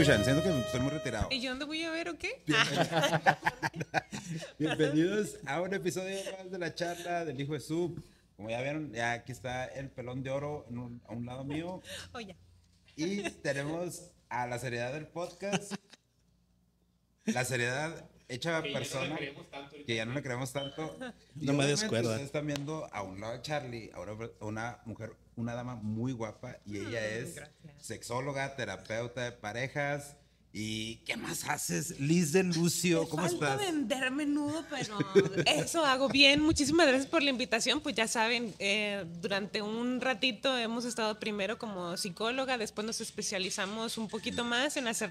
escuchan, siento que estoy muy retirado. ¿Y yo dónde voy a ver o qué? Bienvenidos a un episodio más de la charla del Hijo de Sub. Como ya vieron, ya aquí está el pelón de oro un- a un lado mío. Oye, Y tenemos a la seriedad del podcast. La seriedad hecha a persona. Que ya no le creemos tanto. No me descuerda. Ustedes están viendo a un lado de Charlie, a una, una mujer, una dama muy guapa. Y ella es gracias. sexóloga, terapeuta de parejas. ¿Y qué más haces? Liz de Lucio, ¿cómo falta estás? vender menudo, pero eso hago bien. Muchísimas gracias por la invitación. Pues ya saben, eh, durante un ratito hemos estado primero como psicóloga, después nos especializamos un poquito más en hacer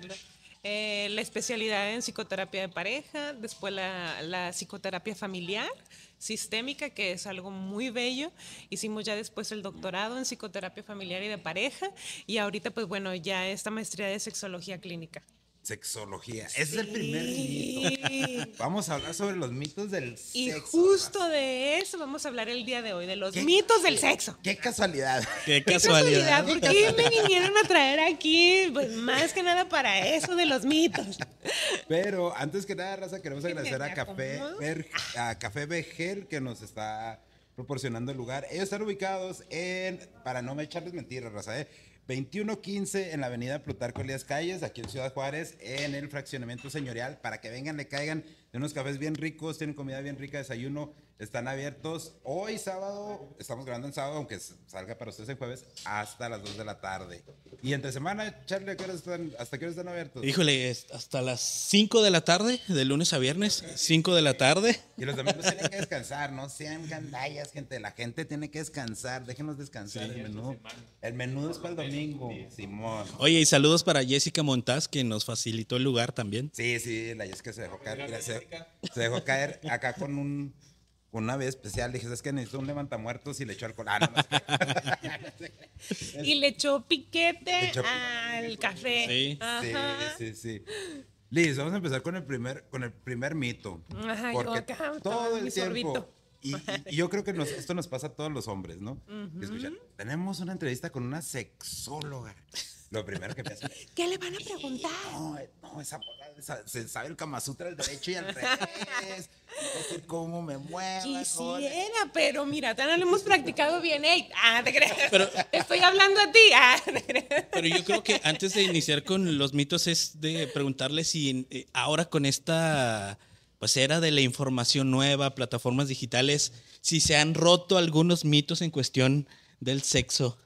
eh, la especialidad en psicoterapia de pareja, después la, la psicoterapia familiar sistémica, que es algo muy bello. Hicimos ya después el doctorado en psicoterapia familiar y de pareja y ahorita pues bueno, ya esta maestría de sexología clínica. Sexología. Ese es el primer Sí. mito. Vamos a hablar sobre los mitos del Y sexo. justo de eso vamos a hablar el día de hoy, de los mitos del sexo. Qué casualidad. Qué Qué casualidad. ¿Por qué me vinieron a traer aquí? Pues más que nada para eso de los mitos. Pero antes que nada, Raza, queremos agradecer a Café. Ver- a Café Vegel que nos está proporcionando el lugar. Ellos están ubicados en, para no me echarles mentiras, Raza, ¿eh? 2115 en la avenida Plutarco Elías Calles, aquí en Ciudad Juárez, en el fraccionamiento señorial, para que vengan, le caigan de unos cafés bien ricos, tienen comida bien rica, desayuno, están abiertos hoy sábado, estamos grabando en sábado, aunque salga para ustedes el jueves, hasta las 2 de la tarde. Y entre semana, Charlie, ¿a qué horas están, ¿hasta qué hora están abiertos? Híjole, es hasta las 5 de la tarde, de lunes a viernes, 5 de la tarde. Y los domingos tienen que descansar, no sean gandallas, gente. La gente tiene que descansar, déjenos descansar el menú. El menú es para el domingo, Simón. Oye, y saludos para Jessica Montaz, que nos facilitó el lugar también. Sí, sí, la Jessica se dejó caer. se dejó caer acá con un con una vez especial. Dije, es que necesito un levantamuertos y le echó alcohol. Ah, no, no sé. Y le echó piquete Le echó- al café. Sí. Ajá. Sí, sí, sí. Liz, vamos a empezar con el primer, con el primer mito. Ajá, yo porque acá todo el mi tiempo. sorbito. Y, y- y yo creo que nos- esto nos pasa a todos los hombres, ¿no? Escuchan, tenemos una entrevista con una sexóloga. Lo primero que piensan, ¿Qué le van a preguntar? no, eh, no, esa morra se sabe el Kama Sutra al derecho y al revés. No sé cómo me muevo. Quisiera, pero mira, ya no lo hemos practicado bien. Ey, ah, te crees. Pero- Te estoy hablando a ti. Ah, te crees. Pero yo creo que antes de iniciar con los mitos es de preguntarle si eh, ahora con esta pues era de la información nueva, plataformas digitales, si se han roto algunos mitos en cuestión del sexo.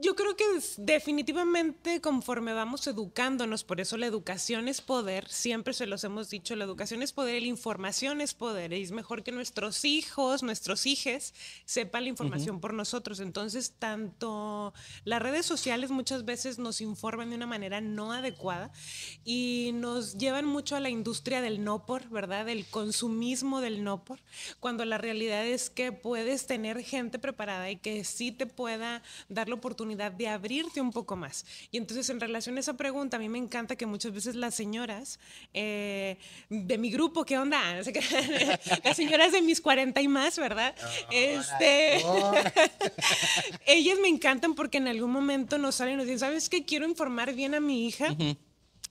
Yo creo que definitivamente conforme vamos educándonos, por eso la educación es poder, siempre se los hemos dicho, la educación es poder la información es poder, y es mejor que nuestros hijos, nuestros hijes, sepan la información por nosotros. Entonces, tanto las redes sociales muchas veces nos informan de una manera no adecuada y nos llevan mucho a la industria del no por, ¿verdad? Del consumismo del no por, cuando la realidad es que puedes tener gente preparada y que sí te pueda dar la oportunidad de abrirte un poco más. Y entonces en relación a esa pregunta, a mí me encanta que muchas veces las señoras eh, de mi grupo, ¿qué onda? Las señoras de mis 40 y más, ¿verdad? este, ellas me encantan porque en algún momento nos salen y nos dicen, ¿sabes qué? Quiero informar bien a mi hija.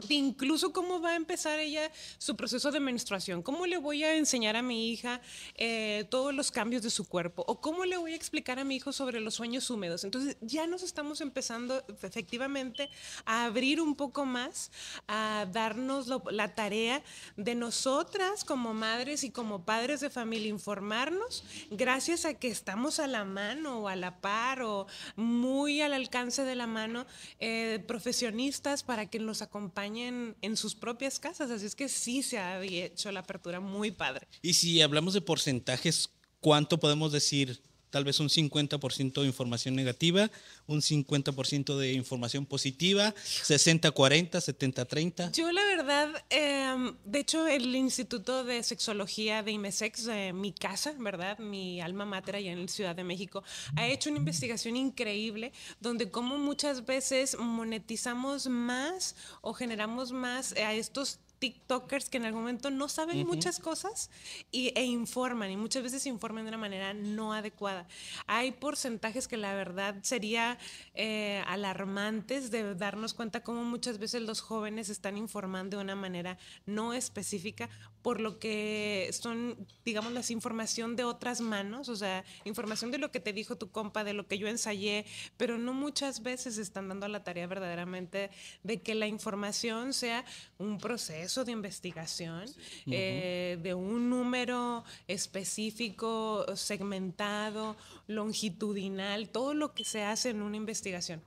Incluso cómo va a empezar ella su proceso de menstruación, cómo le voy a enseñar a mi hija eh, todos los cambios de su cuerpo o cómo le voy a explicar a mi hijo sobre los sueños húmedos. Entonces ya nos estamos empezando efectivamente a abrir un poco más, a darnos lo- la tarea de nosotras como madres y como padres de familia informarnos gracias a que estamos a la mano o a la par o muy al alcance de la mano eh, profesionistas para que nos acompañen en sus propias casas. Así es que sí se ha hecho la apertura muy padre. Y si hablamos de porcentajes, ¿cuánto podemos decir? Tal vez un 50% de información negativa, un 50% de información positiva, 60-40, 70-30. Yo la verdad, eh, de hecho el Instituto de Sexología de IMESEX, de mi casa, ¿verdad? Mi alma mater allá en Ciudad de México, ha hecho una investigación increíble donde como muchas veces monetizamos más o generamos más a estos TikTokers que en algún momento no saben muchas cosas y, e informan, y muchas veces informan de una manera no adecuada. Hay porcentajes que la verdad sería eh, alarmantes de darnos cuenta cómo muchas veces los jóvenes están informando de una manera no específica, por lo que son, digamos, la información de otras manos, o sea, información de lo que te dijo tu compa, de lo que yo ensayé, pero no muchas veces están dando la tarea verdaderamente de que la información sea un proceso de investigación, eh, de un número específico, segmentado, longitudinal, todo lo que se hace en una investigación.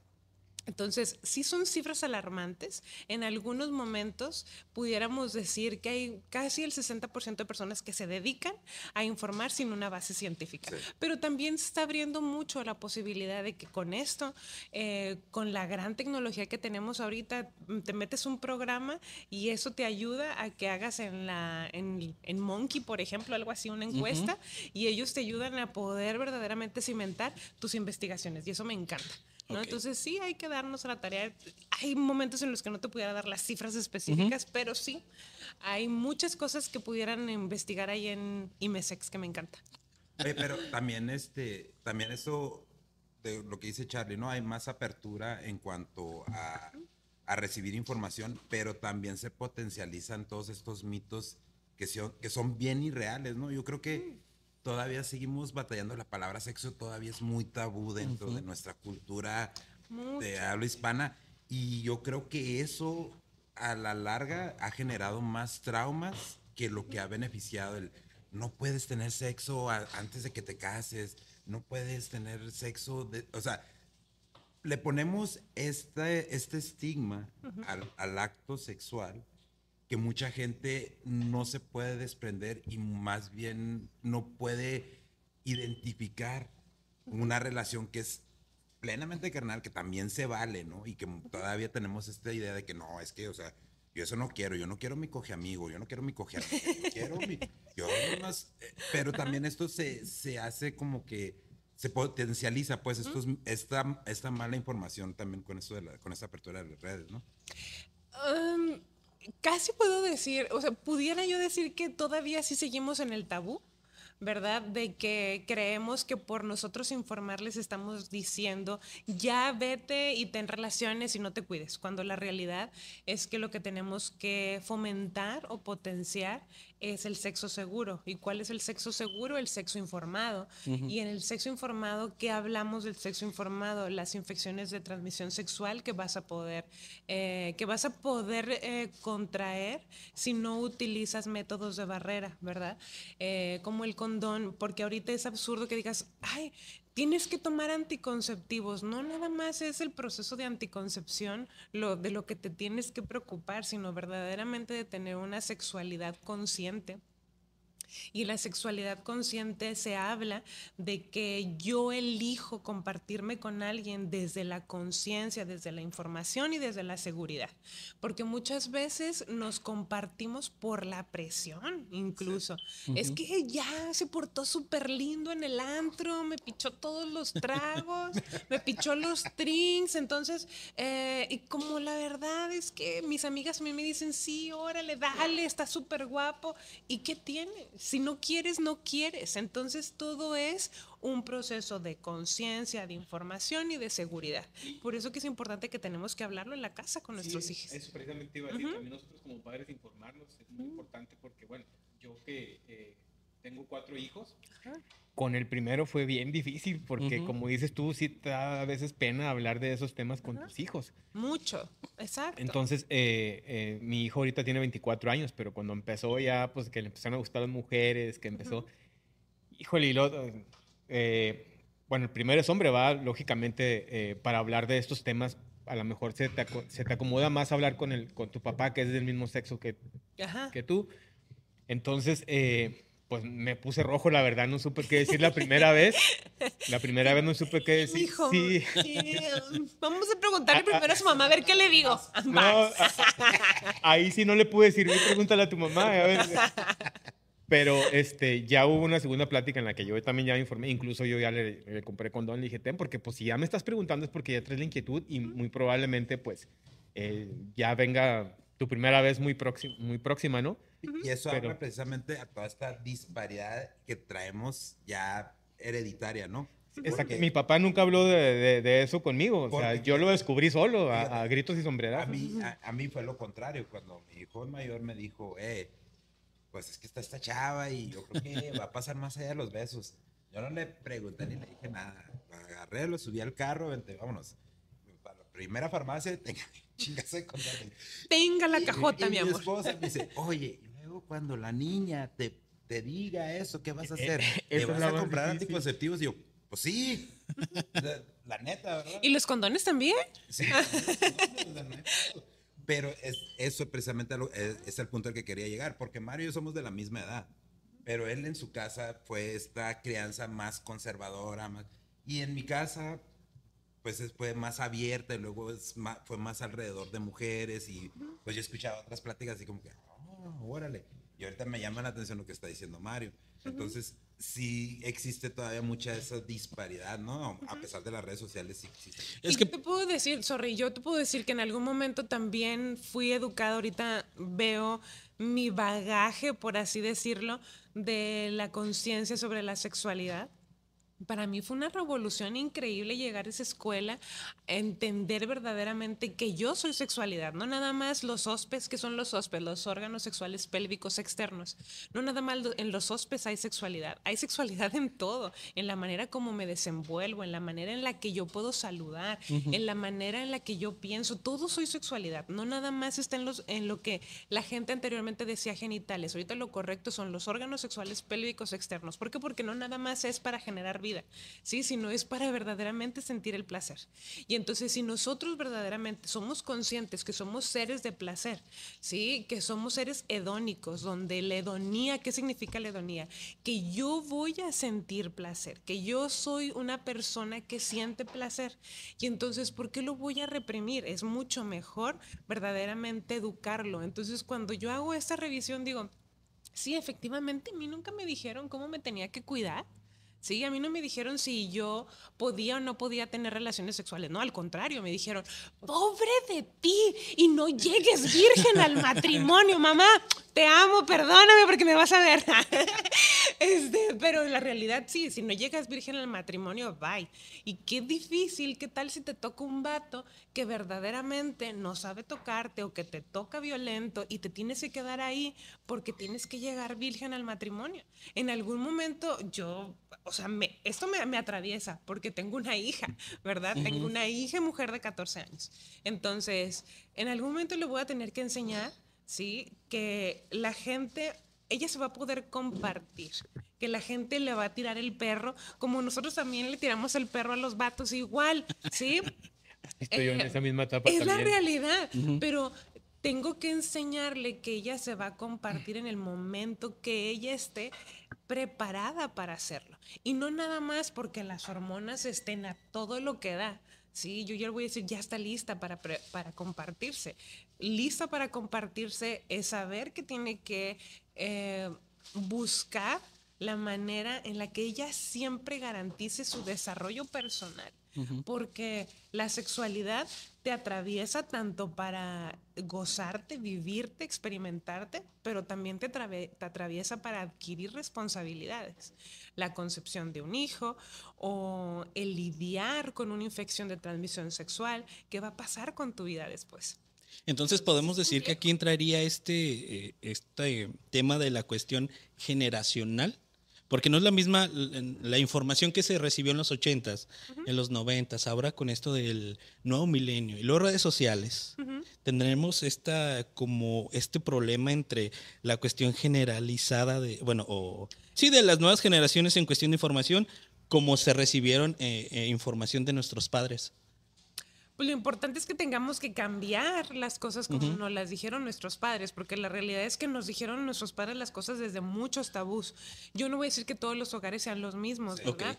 Entonces, sí son cifras alarmantes. En algunos momentos pudiéramos decir que hay casi el 60% de personas que se dedican a informar sin una base científica. Pero también se está abriendo mucho la posibilidad de que con esto, eh, con la gran tecnología que tenemos ahorita, te metes un programa y eso te ayuda a que hagas en, la, en, Monkey, por ejemplo, algo así, una encuesta, y ellos te ayudan a poder verdaderamente cimentar tus investigaciones. Y eso me encanta. Entonces sí hay que darnos la tarea. Hay momentos en los que no te pudiera dar las cifras específicas, pero sí hay muchas cosas que pudieran investigar ahí en IMESEX que me encanta. pero también este, también eso de lo que dice Charlie, ¿no? Hay más apertura en cuanto a, a recibir información, pero también se potencializan todos estos mitos que son, que son bien irreales, ¿no? Yo creo que mm todavía seguimos batallando. La palabra sexo todavía es muy tabú dentro de nuestra cultura de habla hispana. Y yo creo que eso a la larga ha generado más traumas que lo que ha beneficiado el no puedes tener sexo antes de que te cases, no puedes tener sexo, de, o sea, le ponemos este, este estigma al, al, acto sexual que mucha gente no se puede desprender y más bien no puede identificar una relación que es plenamente carnal, que también se vale, ¿no? Y que todavía tenemos esta idea de que no, es que, o sea, yo eso no quiero, yo no quiero mi coge amigo, yo no quiero mi coge amigo, yo quiero mi, yo más, pero también esto se, se hace como que se potencializa, pues, esto esta, esta mala información también con esto de la, con esta apertura de las redes, ¿no? Um, casi puedo decir, o sea, pudiera yo decir que todavía sí seguimos en el tabú, ¿verdad? De que creemos que por nosotros informarles estamos diciendo, ya vete y ten relaciones y no te cuides, cuando la realidad es que lo que tenemos que fomentar o potenciar es el sexo seguro. ¿Y cuál es el sexo seguro? El sexo informado. Y en el sexo informado, ¿qué hablamos del sexo informado? Las infecciones de transmisión sexual que vas a poder, eh, que vas a poder eh, contraer si no utilizas métodos de barrera, ¿verdad? Eh, como el condón, porque ahorita es absurdo que digas, ay, tienes que tomar anticonceptivos. No nada más es el proceso de anticoncepción lo, de lo que te tienes que preocupar, sino verdaderamente de tener una sexualidad consciente y la sexualidad consciente se habla de que yo elijo compartirme con alguien desde la conciencia, desde la información y desde la seguridad. Porque muchas veces nos compartimos por la presión, incluso. Es que ya se portó súper lindo en el antro, me pichó todos los tragos, me pichó los drinks. Entonces, eh, y como la verdad es que mis amigas a mí me dicen, sí, órale, dale, está súper guapo. ¿Y qué tiene? Si no quieres, no quieres. Entonces todo es un proceso de conciencia, de información y de seguridad. Por eso que es importante que tenemos que hablarlo en la casa con nuestros hijos. Eso precisamente iba a decir, también nosotros como padres informarlos es muy importante porque, bueno, yo que eh, tengo cuatro hijos, con el primero fue bien difícil porque, como dices tú, sí te da a veces pena hablar de esos temas con tus hijos. Mucho, exacto. Entonces, eh, eh, mi hijo ahorita tiene 24 años, pero cuando empezó ya, pues que le empezaron a gustar las mujeres, que empezó, híjole, y lo, eh, bueno, el primero es hombre, va, lógicamente, para hablar de estos temas, a lo mejor se te, se te acomoda más hablar con, el, con tu papá, que es del mismo sexo que, que tú. Entonces, eh, pues me puse rojo, la verdad, no supe qué decir la primera vez. La primera vez no supe qué decir. Hijo, sí. Vamos a preguntarle primero a su mamá a ver qué le digo. No, ahí sí no le pude decir, pregúntale a tu mamá. A ver. Pero este, ya hubo una segunda plática en la que yo también ya informé, incluso yo ya le, compré condón, le dije, ten, porque pues si ya me estás preguntando es porque ya traes la inquietud y muy probablemente pues eh, ya venga tu primera vez muy, próxima, muy próxima, ¿no? Y eso Pero- habla precisamente a toda esta disparidad que traemos ya hereditaria, ¿no? Porque Mi papá nunca habló de, de- de eso conmigo. O sea, yo lo descubrí solo, a, a gritos y A sombrerazos. mí, a, a mí fue lo contrario, cuando mi hijo mayor me dijo, eh, pues es que está esta chava y yo creo que va a pasar más allá de los besos. Yo no le pregunté ni le dije nada. Lo agarré, lo subí al carro, vente, vámonos. Primera farmacia, tenga, chingase con Tenga la Y- cajota, y mi amor. esposa me dice, oye, y luego cuando la niña te, te diga eso, ¿qué vas a hacer? esa ¿Le es vas a comprar difícil. anticonceptivos? Y yo, pues sí. La, la neta, ¿verdad? ¿Y los condones también? Sí. Pero es, eso precisamente lo- es, es el punto al que quería llegar, porque Mario y yo somos de la misma edad, pero él en su casa fue esta crianza más conservadora, más, y en mi casa pues es- fue más abierta y luego es ma- fue más alrededor de mujeres y pues yo escuchaba otras pláticas así como que, oh, órale, y ahorita me llama la atención lo que está diciendo Mario. Entonces, sí existe todavía mucha esa disparidad, ¿no? A pesar de las redes sociales, sí existe. Es y que te puedo decir, sorry, yo te puedo decir que en algún momento también fui educada, ahorita veo mi bagaje, por así decirlo, de la conciencia sobre la sexualidad. Para mí fue una revolución increíble llegar a esa escuela, entender verdaderamente que yo soy sexualidad, no nada más los hospes, que son los hospes, los órganos sexuales pélvicos externos. No nada más en los hospes hay sexualidad, hay sexualidad en todo, en la manera como me desenvuelvo, en la manera en la que yo puedo saludar, en la manera en la que yo pienso, todo soy sexualidad, no nada más está en, los, en lo que la gente anteriormente decía genitales, ahorita lo correcto son los órganos sexuales pélvicos externos. ¿Por qué? Porque no nada más es para generar vida, ¿sí? sino es para verdaderamente sentir el placer. Y entonces si nosotros verdaderamente somos conscientes que somos seres de placer, ¿sí? que somos seres hedónicos, donde la hedonía, ¿qué significa la hedonía? Que yo voy a sentir placer, que yo soy una persona que siente placer. Y entonces, ¿por qué lo voy a reprimir? Es mucho mejor verdaderamente educarlo. Entonces, cuando yo hago esta revisión, digo, sí, efectivamente, a mí nunca me dijeron cómo me tenía que cuidar. Sí, a mí no me dijeron si yo podía o no podía tener relaciones sexuales. No, al contrario, me dijeron, pobre de ti, y no llegues virgen al matrimonio, mamá. Te amo, perdóname porque me vas a ver. este, pero la realidad sí, si no llegas virgen al matrimonio, bye. Y qué difícil, qué tal si te toca un vato que verdaderamente no sabe tocarte o que te toca violento y te tienes que quedar ahí porque tienes que llegar virgen al matrimonio. En algún momento yo, o sea, me, esto me, me atraviesa porque tengo una hija, ¿verdad? Tengo una hija mujer de 14 años. Entonces, en algún momento le voy a tener que enseñar, ¿sí? Que la gente ella se va a poder compartir, que la gente le va a tirar el perro, como nosotros también le tiramos el perro a los vatos igual, ¿sí? Estoy yo en Eh, esa misma etapa Es la también. realidad, pero tengo que enseñarle que ella se va a compartir en el momento que ella esté preparada para hacerlo. Y no nada más porque las hormonas estén a todo lo que da. Sí, yo ya voy a decir, ya está lista para, para compartirse. Lista para compartirse es saber que tiene que eh, buscar la manera en la que ella siempre garantice su desarrollo personal. Porque la sexualidad te atraviesa tanto para gozarte, vivirte, experimentarte, pero también te, te atraviesa para adquirir responsabilidades. La concepción de un hijo o el lidiar con una infección de transmisión sexual, ¿qué va a pasar con tu vida después? Entonces podemos decir que aquí entraría este, eh, este tema de la cuestión generacional, porque no es la misma la información que se recibió en los 80s, en los 90s, ahora con esto del nuevo milenio y las redes sociales. Tendremos esta como este problema entre la cuestión generalizada de, bueno, o sí, de las nuevas generaciones en cuestión de información, como se recibieron eh, eh, información de nuestros padres. Pues lo importante es que tengamos que cambiar las cosas como nos las dijeron nuestros padres, porque la realidad es que nos dijeron nuestros padres las cosas desde muchos tabús. Yo no voy a decir que todos los hogares sean los mismos. ¿verdad?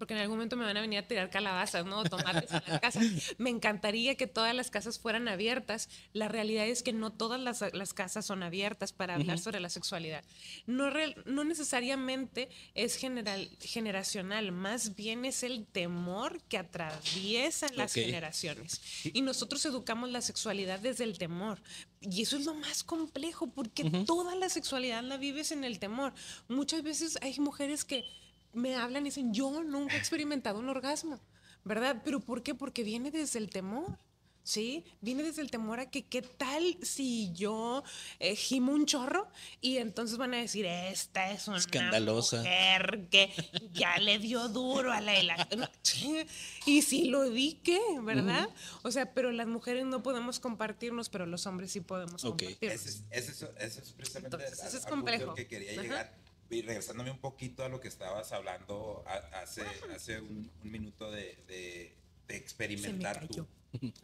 Porque en algún momento me van a venir a tirar calabazas, ¿no? Tomates en la casa. Me encantaría que todas las casas fueran abiertas. La realidad es que no todas las, las casas son abiertas para hablar sobre la sexualidad. No, re- no necesariamente es general, generacional, más bien es el temor que atraviesa las Ok. generaciones. Y nosotros educamos la sexualidad desde el temor. Y eso es lo más complejo, porque toda la sexualidad la vives en el temor. Muchas veces hay mujeres que me hablan y dicen, yo nunca he experimentado un orgasmo, ¿verdad? ¿Pero por qué? Porque viene desde el temor. ¿Sí? Viene desde el temor a que qué tal si yo eh, gimo un chorro y entonces van a decir, esta es una Escandalosa. mujer que ya le dio duro a la... y si lo di, ¿qué? ¿Verdad? O sea, pero las mujeres no podemos compartirnos, pero los hombres sí podemos Ok. compartirnos. Ese es, ese es, ese es precisamente Entonces, al- ese es al punto complejo. que quería Ajá. Y regresándome un poquito a lo que estabas hablando a- hace, hace un, un minuto de, de- de experimentar tú.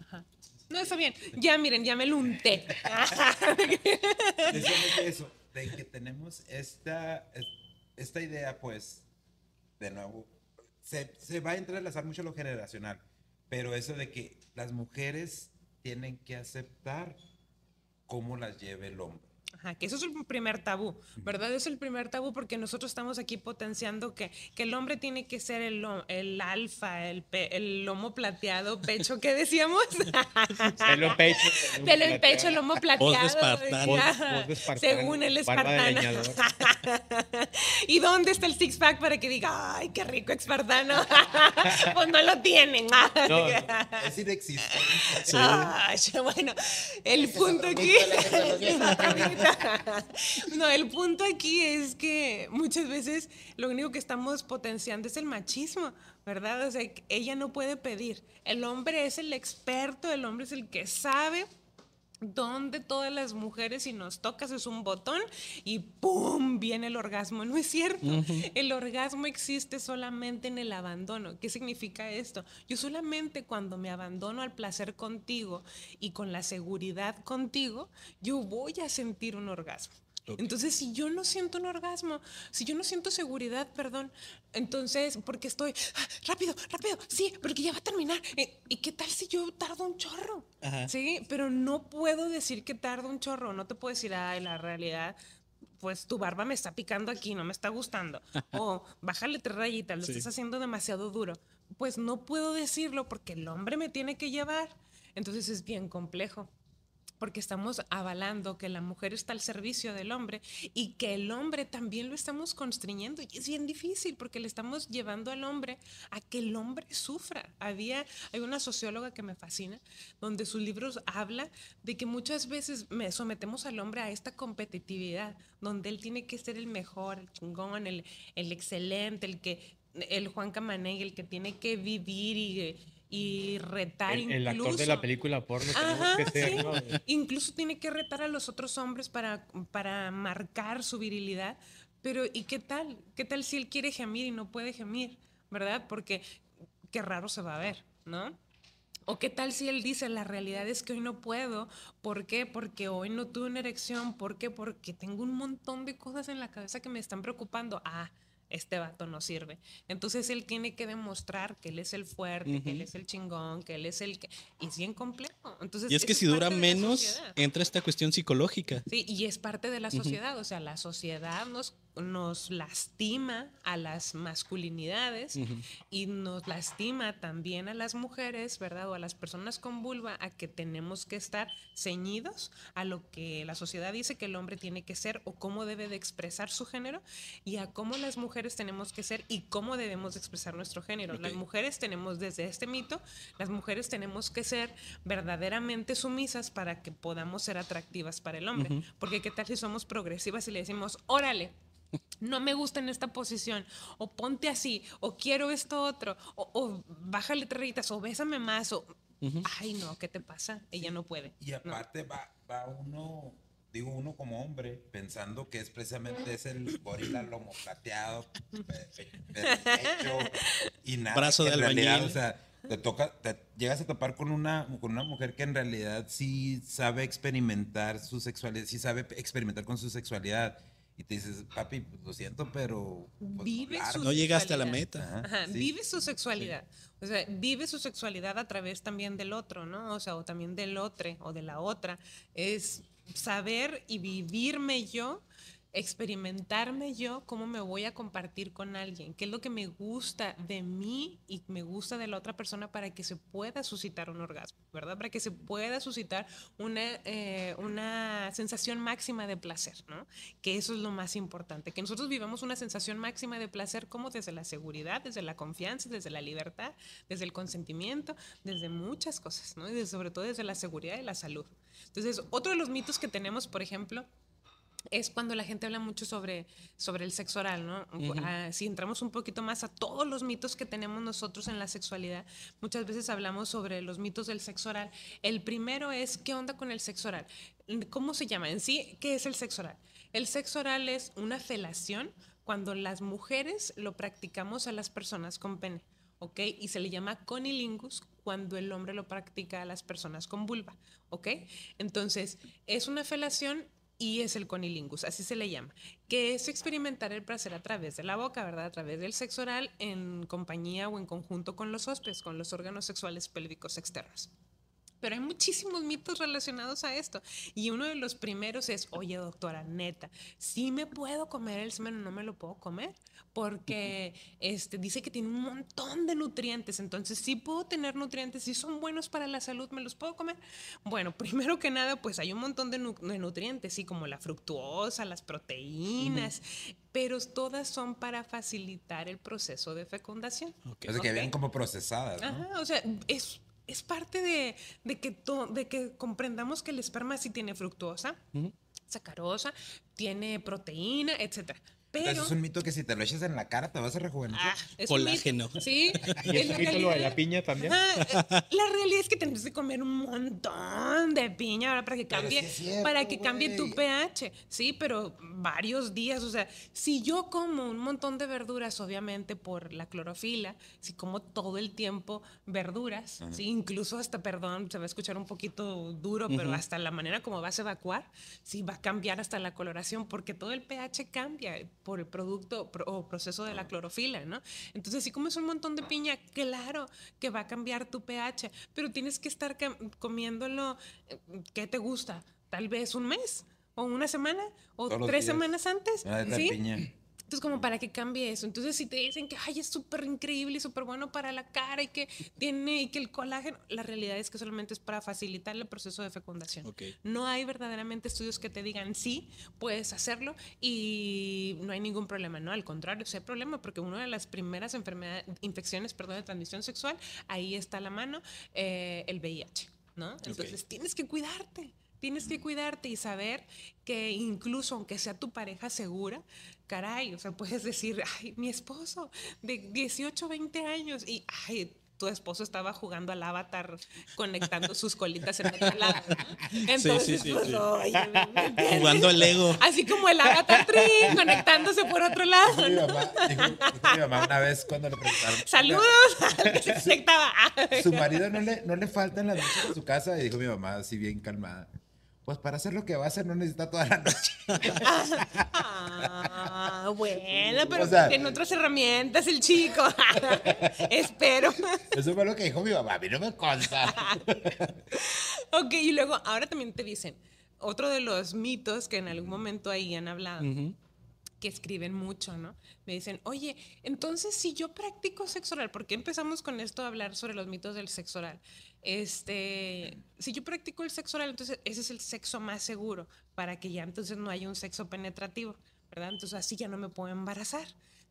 Ajá. No, está bien. Ya, miren, ya me lo unté. Precisamente eso, de que tenemos esta, es- esta idea, pues, de nuevo, se, se va a entrelazar mucho lo generacional, pero eso de que las mujeres tienen que aceptar cómo las lleve el hombre. Ajá, que eso es el primer tabú, ¿verdad? Es el primer tabú porque nosotros estamos aquí potenciando que, que el hombre tiene que ser el, el alfa, el, pe- el lomo plateado, pecho, ¿qué decíamos? Pelo pecho. Pelo en pecho, lomo plateado. Voz de espartano. Voz- ajá, voz de espartano, Según el espartano. ¿Y dónde está el six pack para que diga, ay, qué rico espartano? pues no lo tienen. No, Es inexistente. Ay, bueno, el punto aquí. no, el punto aquí es que muchas veces lo único que estamos potenciando es el machismo, ¿verdad? O sea, ella no puede pedir. El hombre es el experto, el hombre es el que sabe donde todas las mujeres si nos tocas es un botón y ¡pum! viene el orgasmo. No es cierto. El orgasmo existe solamente en el abandono. ¿Qué significa esto? Yo solamente cuando me abandono al placer contigo y con la seguridad contigo, yo voy a sentir un orgasmo. Entonces, si yo no siento un orgasmo, si yo no siento seguridad, perdón, entonces, porque estoy "Ah, rápido, rápido, sí, porque ya va a terminar. ¿Y qué tal si yo tardo un chorro? Ajá. Sí, pero no puedo decir que tardo un chorro, no te puedo decir, ay, la realidad, pues tu barba me está picando aquí, no me está gustando. O bájale tres rayitas, lo Sí. estás haciendo demasiado duro. Pues no puedo decirlo porque el hombre me tiene que llevar. Entonces es bien complejo porque estamos avalando que la mujer está al servicio del hombre y que el hombre también lo estamos constriñendo. Y es bien difícil porque le estamos llevando al hombre a que el hombre sufra. Había, hay una socióloga que me fascina, donde sus libros habla de que muchas veces me sometemos al hombre a esta competitividad, donde él tiene que ser el mejor, el chingón, el, el excelente, el que, el Juan Camaney, el que tiene que vivir y, y retar el, el actor de incluso. la película porno Ajá, que ser, sí. ¿no? Incluso tiene que retar a los otros hombres para, para marcar su virilidad. Pero ¿y qué tal? ¿Qué tal si él quiere gemir y no puede gemir? ¿Verdad? Porque qué raro se va a ver, ¿no? ¿O qué tal si él dice, la realidad es que hoy no puedo? ¿Por qué? Porque hoy no tuve una erección. ¿Por qué? Porque tengo un montón de cosas en la cabeza que me están preocupando. Ah, este vato no sirve. Entonces él tiene que demostrar que él es el fuerte, que él es el chingón, que él es el que... Y es bien complejo. Entonces, Y es que si dura menos, entra esta cuestión psicológica. Sí, y es parte de la sociedad, o sea, la sociedad nos, nos lastima a las masculinidades y nos lastima también a las mujeres, ¿verdad? O a las personas con vulva, a que tenemos que estar ceñidos a lo que la sociedad dice que el hombre tiene que ser o cómo debe de expresar su género y a cómo las mujeres tenemos que ser y cómo debemos de expresar nuestro género. Las mujeres tenemos desde este mito, las mujeres tenemos que ser verdaderamente sumisas para que podamos ser atractivas para el hombre. Porque qué tal si somos progresivas y le decimos, órale, no me gusta en esta posición, o ponte así, o quiero esto otro, o, o bájale tres rayitas, o bésame más, o... Ay, no, ¿qué te pasa? Ella no puede. Y No. aparte va, va uno, digo uno como hombre, pensando que es precisamente es el gorila lomo plateado, pe- pe- pe- pecho y nada. Brazo de en realidad, albañil. o sea, te toca, te llegas a topar con una, con una mujer que en realidad sí sabe experimentar su sexualidad, sí sabe experimentar con su sexualidad. Y te dices, papi, pues, lo siento, pero... pues, Vive hablar". su No llegaste a la meta. Ajá, Ajá, sí. vive su sexualidad. O sea, vive su sexualidad a través también del otro, ¿no? O sea, o también del otro o de la otra. Es saber y vivirme yo, experimentarme yo, cómo me voy a compartir con alguien, qué es lo que me gusta de mí y me gusta de la otra persona para que se pueda suscitar un orgasmo, ¿verdad? Para que se pueda suscitar una, eh, una sensación máxima de placer, ¿no? Que eso es lo más importante, que nosotros vivamos una sensación máxima de placer como desde la seguridad, desde la confianza, desde la libertad, desde el consentimiento, desde muchas cosas, ¿no? Y de- sobre todo desde la seguridad y la salud. Entonces, otro de los mitos que tenemos, por ejemplo, es cuando la gente habla mucho sobre, sobre el sexo oral, ¿no? Ah, si entramos un poquito más a todos los mitos que tenemos nosotros en la sexualidad, muchas veces hablamos sobre los mitos del sexo oral. El primero es, ¿qué onda con el sexo oral? ¿Cómo se llama en sí? ¿Qué es el sexo oral? El sexo oral es una felación cuando las mujeres lo practicamos a las personas con pene. ¿ok? Y se le llama conilingus cuando el hombre lo practica a las personas con vulva, ¿ok? Entonces, es una felación y es el conilingus, así se le llama, que es experimentar el placer a través de la boca, ¿verdad? A través del sexo oral en compañía o en conjunto con los hóspedes, con los órganos sexuales pélvicos externos. Pero hay muchísimos mitos relacionados a esto. Y uno de los primeros es, oye, doctora, neta, sí me puedo comer el semen o no me lo puedo comer, porque este, dice que tiene un montón de nutrientes. Entonces, sí puedo tener nutrientes, sí son buenos para la salud, ¿me los puedo comer? Bueno, primero que nada, pues hay un montón de, nu- de nutrientes, sí, como la fructuosa, las proteínas, pero todas son para facilitar el proceso de fecundación. Ok. O sea, que Ok. vienen como procesadas, ¿no? Ajá, o sea, es, es parte de, de que to- de que comprendamos que el esperma sí tiene fructuosa, sacarosa, tiene proteína, etcétera. Pero Entonces es un mito que si te lo echas en la cara te vas a rejuvenecer. ah, es un mito. Colágeno. Sí. Y es es mito lo de la piña también. Eh, la realidad es que tendrás que comer un montón de piña ahora para que cambie, sí cierto, para que cambie tu pH, sí, pero varios días, o sea, si yo como un montón de verduras, obviamente por la clorofila, si como todo el tiempo verduras, sí, incluso hasta, perdón, se va a escuchar un poquito duro, pero hasta la manera como vas a evacuar, sí va a cambiar hasta la coloración, porque todo el pH cambia por el producto pro- o proceso de la clorofila, ¿no? Entonces, si comes un montón de piña, claro que va a cambiar tu pH, pero tienes que estar comiéndolo, eh, ¿qué te gusta? Tal vez un mes, o una semana, o Todos tres semanas antes, ¿sí? piña. Entonces, como para que cambie eso. Entonces, si te dicen que ay, es súper increíble y súper bueno para la cara y que tiene y que el colágeno, la realidad es que solamente es para facilitar el proceso de fecundación. No hay verdaderamente estudios que te digan sí, puedes hacerlo y no hay ningún problema. No, al contrario, sí hay problema porque una de las primeras enfermedades, infecciones, perdón, de transmisión sexual, ahí está a la mano eh, el VIH, ¿no? Entonces, tienes que cuidarte. Tienes que cuidarte y saber que incluso aunque sea tu pareja segura, caray, o sea, puedes decir, ay, mi esposo de 18, 20 años y, ay, tu esposo estaba jugando al avatar conectando sus colitas en otro lado. ¿no? Entonces, sí, pues, sí. oye, ¿me entiendes? Jugando al Lego. Así como el avatar trin, conectándose por otro lado. Mi mamá, dijo, dijo mi mamá una vez cuando le preguntaron. Saludos al que se conectaba. Su marido no le, no le faltan las noches en su casa y dijo mi mamá así bien calmada. Pues para hacer lo que va a hacer no necesita toda la noche. Ah, bueno, pero O sea- tiene otras herramientas el chico. Espero. Eso fue lo que dijo mi mamá. A mí no me consta. Ok, y luego ahora también te dicen, otro de los mitos que en algún momento ahí han hablado, escriben mucho, ¿no? Me dicen, oye, entonces si yo practico sexo oral, ¿por qué empezamos con esto a hablar sobre los mitos del sexo oral? Este, si yo practico el sexo oral, entonces ese es el sexo más seguro para que ya entonces no haya un sexo penetrativo, ¿verdad? Entonces así ya no me puedo embarazar.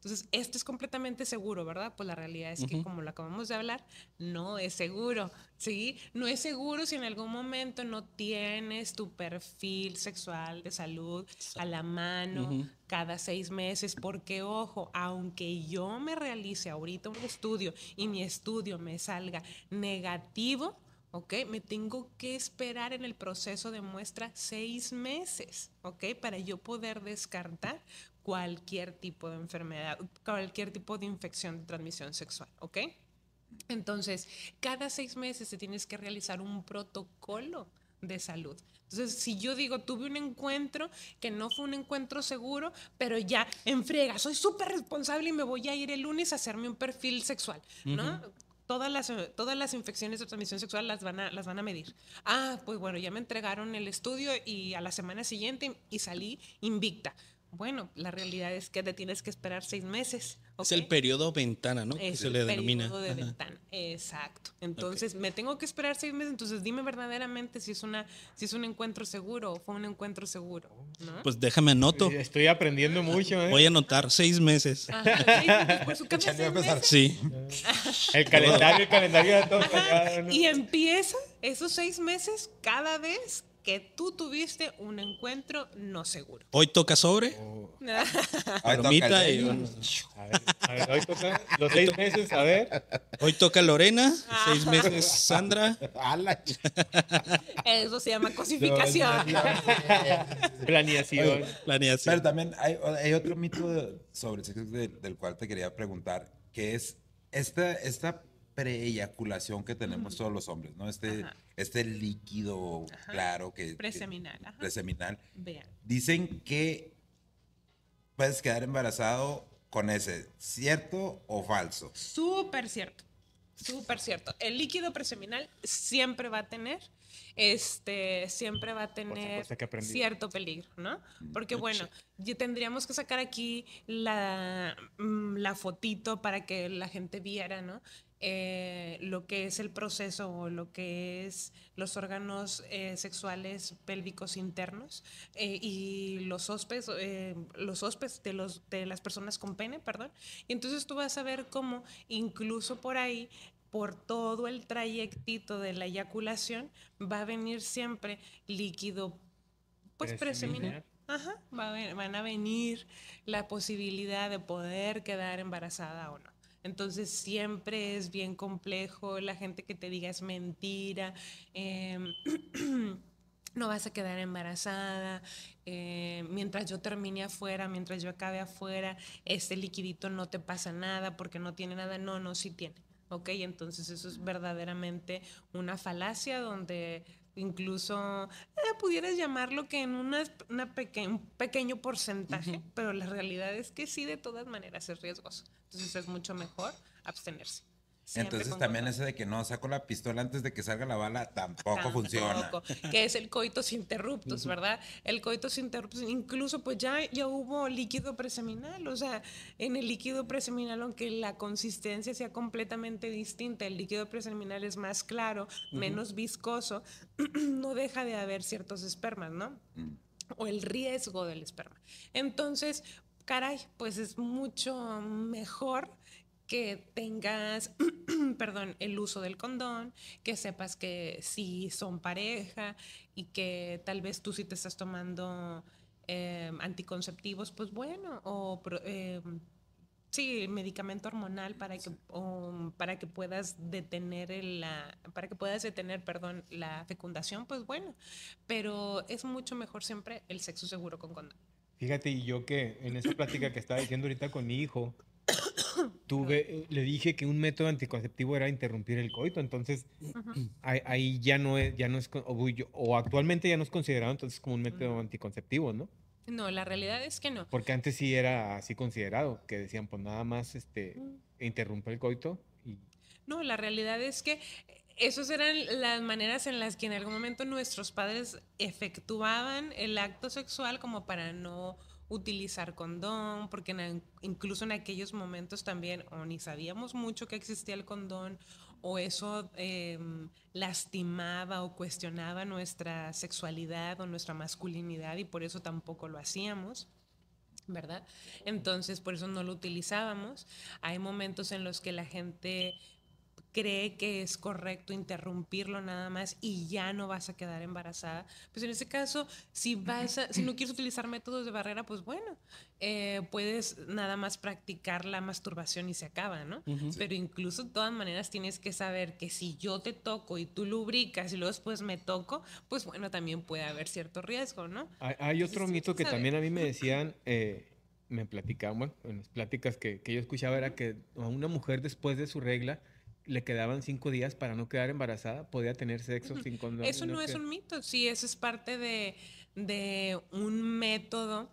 Entonces, esto es completamente seguro, ¿verdad? Pues la realidad es que, como lo acabamos de hablar, no es seguro, ¿sí? No es seguro si en algún momento no tienes tu perfil sexual de salud a la mano cada seis meses, porque, ojo, aunque yo me realice ahorita un estudio y mi estudio me salga negativo, ¿ok? Me tengo que esperar en el proceso de muestra seis meses, ¿ok? Para yo poder descartar cualquier tipo de enfermedad, cualquier tipo de infección de transmisión sexual, ¿ok? Entonces, cada seis meses te tienes que realizar un protocolo de salud. Entonces, si yo digo, tuve un encuentro que no fue un encuentro seguro, pero ya en frega, soy súper responsable y me voy a ir el lunes a hacerme un perfil sexual, ¿no? Todas las, todas las infecciones de transmisión sexual las van, a, las van a medir. Ah, pues bueno, ya me entregaron el estudio y a la semana siguiente y salí invicta. Bueno, la realidad es que te tienes que esperar seis meses. Es el periodo ventana, ¿no? Es que se el le denomina. periodo de ventana. Exacto. Entonces, me tengo que esperar seis meses. Entonces, dime verdaderamente si es una, si es un encuentro seguro o fue un encuentro seguro. ¿no? Pues déjame anoto. Estoy aprendiendo mucho, ¿eh? Voy a anotar seis meses. Ajá. Sí, pues, por su seis meses. Sí. El calendario, el calendario de todo. Y empieza esos seis meses cada vez que tú tuviste un encuentro no seguro. Hoy toca sobre. Ahí Palomita toca el y Jenny. bueno. A ver, a ver, hoy toca los seis meses, a ver. Hoy toca Lorena. Seis meses Sandra. Eso se llama cosificación. Planeación. Planeación. Pero también hay, hay otro mito de- sobre el sexo del, del cual te quería preguntar, que es esta, esta preeyaculación que tenemos todos los hombres, ¿no? Este, Ajá. este líquido claro que... Preseminal. Preseminal. Vean. Dicen que puedes quedar embarazado con ese, ¿cierto o falso? Súper cierto. Súper cierto. El líquido preseminal siempre va a tener, este, siempre va a tener cierto peligro, ¿no? Porque bueno, ya tendríamos que sacar aquí la, mm, la fotito para que la gente viera, ¿no? Eh, lo que es el proceso o lo que es los órganos eh, sexuales pélvicos internos eh, y los hospes, los hospes de, los, de las personas con pene, perdón. Y entonces tú vas a ver cómo incluso por ahí, por todo el trayectito de la eyaculación, va a venir siempre líquido pues Preseminal. preseminal. Ajá, va a ven- van a venir la posibilidad de poder quedar embarazada o no. Entonces siempre es bien complejo la gente que te diga es mentira, em, no vas a quedar embarazada, eh, mientras yo termine afuera, mientras yo acabe afuera, este liquidito no te pasa nada porque no tiene nada, no, no, sí tiene. ¿ok? Entonces eso es verdaderamente una falacia donde incluso eh, pudieras llamarlo que en una, una peque- un pequeño porcentaje, pero la realidad es que sí, de todas maneras es riesgoso. Entonces es mucho mejor abstenerse. Siempre Entonces también ese de que no saco la pistola antes de que salga la bala tampoco funciona. Que es el coitus interruptus, ¿verdad? El coitus interruptus, incluso pues ya, ya hubo líquido preseminal, o sea, en el líquido preseminal, aunque la consistencia sea completamente distinta, el líquido preseminal es más claro, menos viscoso, no deja de haber ciertos espermas, ¿no? o el riesgo del esperma. Entonces, caray, pues es mucho mejor que tengas, perdón, el uso del condón, que sepas que si son pareja y que tal vez tú sí te estás tomando eh, anticonceptivos, pues bueno, o eh, sí, medicamento hormonal para que, o para que puedas detener la, para que puedas detener, perdón, la fecundación, pues bueno, pero es mucho mejor siempre el sexo seguro con condón. Fíjate, y yo que en esa plática que estaba diciendo ahorita con mi hijo, tuve, eh, le dije que un método anticonceptivo era interrumpir el coito, entonces ahí, ahí ya no es, ya no es, o, yo- o actualmente ya no es considerado entonces como un método anticonceptivo, ¿no? No, la realidad es que no. Porque antes sí era así considerado, que decían, pues nada más este, interrumpe el coito y No, la realidad es que esas eran las maneras en las que en algún momento nuestros padres efectuaban el acto sexual como para no utilizar condón, porque en- incluso en aquellos momentos también o ni sabíamos mucho que existía el condón o eso eh, lastimaba o cuestionaba nuestra sexualidad o nuestra masculinidad y por eso tampoco lo hacíamos. ¿verdad? Entonces, por eso no lo utilizábamos. Hay momentos en los que la gente cree que es correcto interrumpirlo nada más y ya no vas a quedar embarazada. Pues en ese caso, si vas a- si no quieres utilizar métodos de barrera, pues bueno, eh, puedes nada más practicar la masturbación y se acaba, ¿no? Pero incluso de todas maneras tienes que saber que si yo te toco y tú lubricas y luego después me toco, pues bueno, también puede haber cierto riesgo, ¿no? Hay, hay otro sí, mito que sabe. también a mí me decían, eh, me platicaban, bueno, en las pláticas que, que yo escuchaba era que a una mujer después de su regla le quedaban cinco días para no quedar embarazada, podía tener sexo sin condón. Eso no, es un mito, sí, eso es parte de, de un método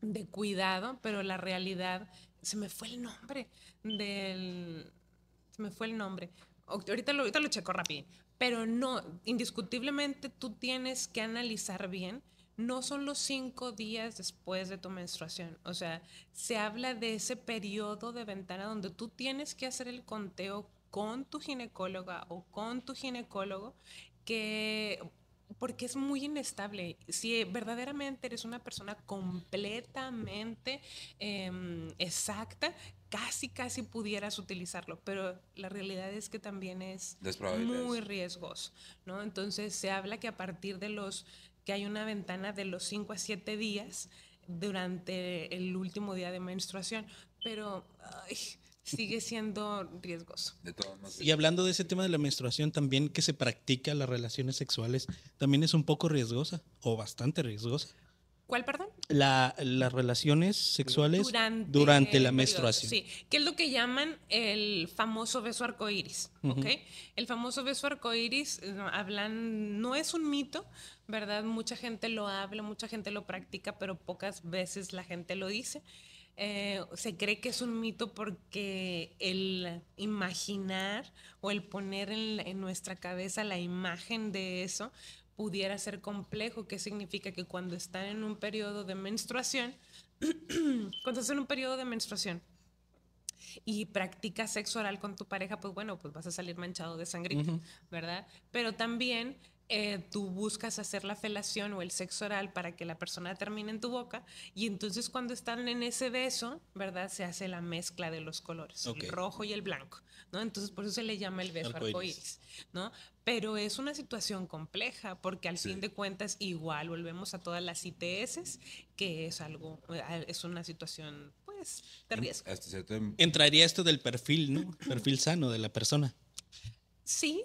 de cuidado, pero la realidad, se me fue el nombre del, se me fue el nombre, ahorita lo, ahorita lo checo rápido, pero no, indiscutiblemente tú tienes que analizar bien no son los cinco días después de tu menstruación. O sea, se habla de ese periodo de ventana donde tú tienes que hacer el conteo con tu ginecóloga o con tu ginecólogo que porque es muy inestable. Si verdaderamente eres una persona completamente em, exacta, casi, casi pudieras utilizarlo, pero la realidad es que también es muy riesgoso, ¿no? Entonces se habla que a partir de los que hay una ventana de los 5 a 7 días durante el último día de menstruación, pero sigue siendo riesgoso. y hablando de ese tema de la menstruación, también que se practica las relaciones sexuales, también es un poco riesgosa o bastante riesgosa. ¿Cuál, perdón? La, las relaciones sexuales durante, la menstruación. sí, que es lo que llaman el famoso beso arcoíris. El famoso beso arcoíris, hablan, no es un mito, ¿verdad? Mucha gente lo habla, mucha gente lo practica, pero pocas veces la gente lo dice. Eh, se cree que es un mito porque el imaginar o el poner en nuestra cabeza la imagen de eso pudiera ser complejo, que significa que cuando están en un periodo de menstruación, cuando estás en un periodo de menstruación y practicas sexo oral con tu pareja, pues bueno, pues vas a salir manchado de sangre, ¿verdad? Pero también eh, tú buscas hacer la felación o el sexo oral para que la persona termine en tu boca y entonces cuando están en ese beso, ¿verdad? Se hace la mezcla de los colores, el rojo y el blanco, ¿no? Entonces por eso se le llama el beso arcoíris, ¿no? Pero es una situación compleja porque al fin de cuentas igual volvemos a todas las ITS, que es algo, eh, es una situación pues de riesgo. Entraría esto del perfil, ¿no? Perfil sano de la persona. Sí,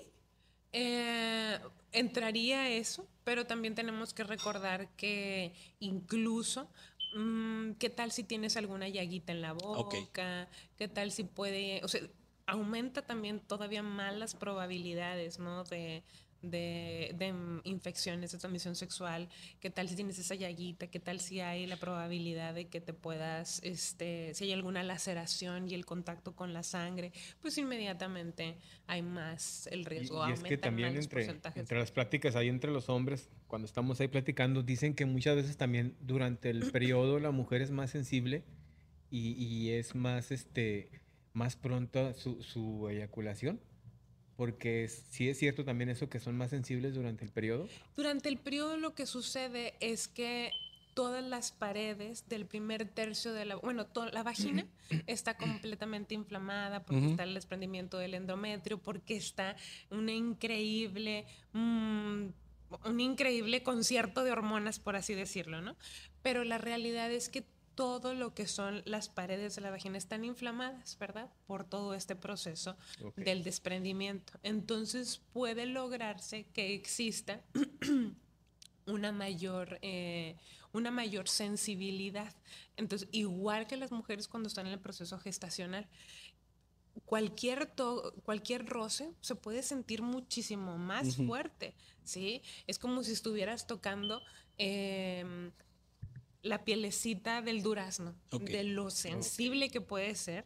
eh, entraría eso, pero también tenemos que recordar que incluso, mm, ¿qué tal si tienes alguna llaguita en la boca? ¿Qué tal si puede, o sea, aumenta también todavía más las probabilidades, ¿no? De, de, de, infecciones de transmisión sexual, qué tal si tienes esa llaguita, qué tal si hay la probabilidad de que te puedas, este, si hay alguna laceración y el contacto con la sangre, pues inmediatamente hay más el riesgo. Y, es que también entre, entre las pláticas ahí entre los hombres, cuando estamos ahí platicando, dicen que muchas veces también durante el periodo la mujer es más sensible y, y es más, este, más pronta su, su eyaculación. Porque sí es cierto también eso que son más sensibles durante el periodo. Durante el periodo lo que sucede es que todas las paredes del primer tercio de la, bueno, toda la vagina está completamente inflamada porque está el desprendimiento del endometrio, porque está una increíble, mm, un increíble concierto de hormonas, por así decirlo, ¿no? Pero la realidad es que todo lo que son las paredes de la vagina están inflamadas, ¿verdad? Por todo este proceso del desprendimiento. Entonces puede lograrse que exista una mayor, eh, una mayor sensibilidad. Entonces, igual que las mujeres cuando están en el proceso gestacional, cualquier, cualquier roce se puede sentir muchísimo más fuerte, ¿sí? Es como si estuvieras tocando em, la pielecita del durazno, de lo sensible que puede ser,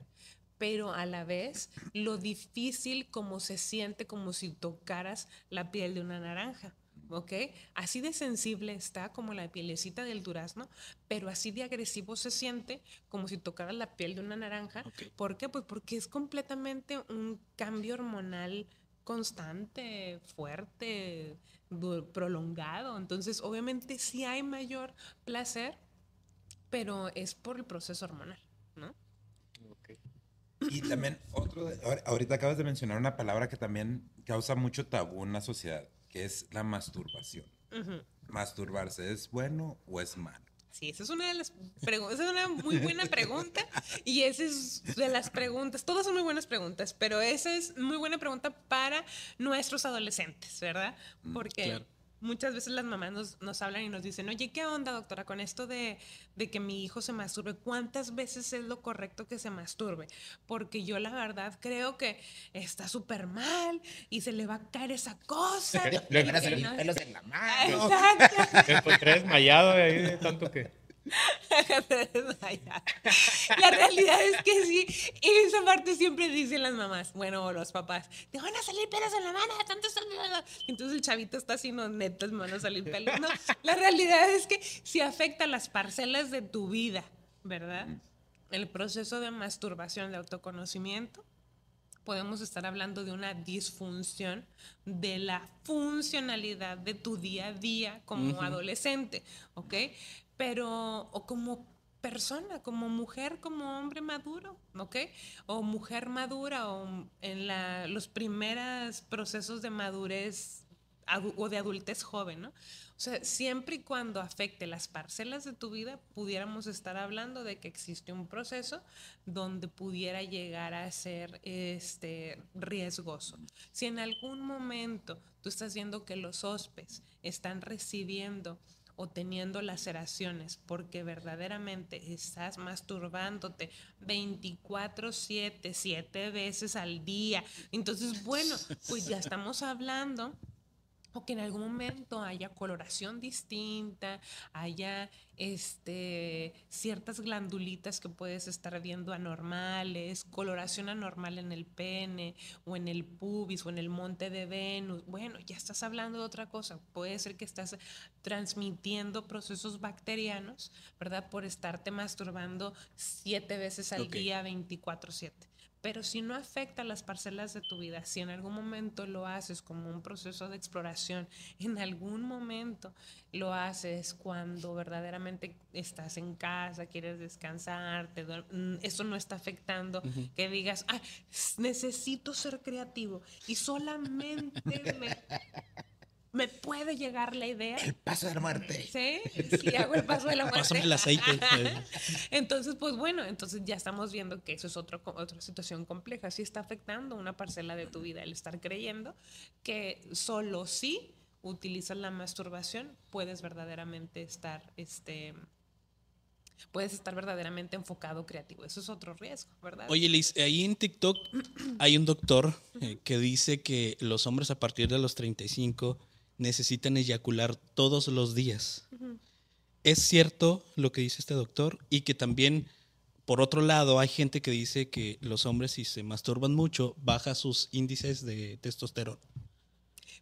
pero a la vez lo difícil como se siente como si tocaras la piel de una naranja. ¿ok? Así de sensible está como la pielecita del durazno, pero así de agresivo se siente como si tocaras la piel de una naranja. ¿Por qué? Pues porque es completamente un cambio hormonal constante, fuerte, prolongado. Entonces, obviamente sí hay mayor placer, pero es por el proceso hormonal, ¿no? Y también otro, ahorita acabas de mencionar una palabra que también causa mucho tabú en la sociedad, que es la masturbación. ¿Masturbarse es bueno o es malo? Sí, esa es una de las preguntas, es una muy buena pregunta y esa es de las preguntas, todas son muy buenas preguntas, pero esa es muy buena pregunta para nuestros adolescentes, ¿verdad? Mm, Porque muchas veces las mamás nos, nos, hablan y nos dicen, oye, ¿qué onda, doctora, con esto de, de, que mi hijo se masturbe? ¿Cuántas veces es lo correcto que se masturbe? Porque yo la verdad creo que está súper mal y se le va a caer esa cosa. Le van a salir pelos en la mano. Exacto. Te desmayado de ahí de tanto que... La realidad es que sí, en esa parte siempre dicen las mamás, bueno, los papás, te van a salir pelos en la mano, tanto Entonces el chavito está haciendo netas, me van a salir pelos. No, la realidad es que si afecta las parcelas de tu vida, ¿verdad? El proceso de masturbación, de autoconocimiento, podemos estar hablando de una disfunción de la funcionalidad de tu día a día como adolescente, ¿ok? Pero, o como persona, como mujer, como hombre maduro, ¿ok? O mujer madura, o en la, los primeros procesos de madurez o de adultez joven, ¿no? O sea, siempre y cuando afecte las parcelas de tu vida, pudiéramos estar hablando de que existe un proceso donde pudiera llegar a ser este, riesgoso. Si en algún momento tú estás viendo que los hospes están recibiendo o teniendo laceraciones porque verdaderamente estás masturbándote 24/7, siete veces al día. Entonces, bueno, pues ya estamos hablando o que en algún momento haya coloración distinta, haya este, ciertas glandulitas que puedes estar viendo anormales, coloración anormal en el pene o en el pubis o en el monte de Venus. Bueno, ya estás hablando de otra cosa. Puede ser que estás transmitiendo procesos bacterianos, ¿verdad? Por estarte masturbando siete veces al día, 24/7. Pero si no afecta las parcelas de tu vida, si en algún momento lo haces como un proceso de exploración, en algún momento lo haces cuando verdaderamente estás en casa, quieres descansar, mm, eso no está afectando que digas, ah, necesito ser creativo y solamente me me puede llegar la idea. El paso de la muerte. Sí, sí, hago el paso de la muerte. Pásame el aceite. entonces, pues bueno, entonces ya estamos viendo que eso es otro, otra situación compleja. Sí está afectando una parcela de tu vida el estar creyendo que solo si utilizas la masturbación puedes verdaderamente estar, este, puedes estar verdaderamente enfocado creativo. Eso es otro riesgo, ¿verdad? Oye, Liz, ahí en TikTok hay un doctor eh, que dice que los hombres a partir de los 35 necesitan eyacular todos los días. Es cierto lo que dice este doctor y que también, por otro lado, hay gente que dice que los hombres si se masturban mucho, baja sus índices de testosterona.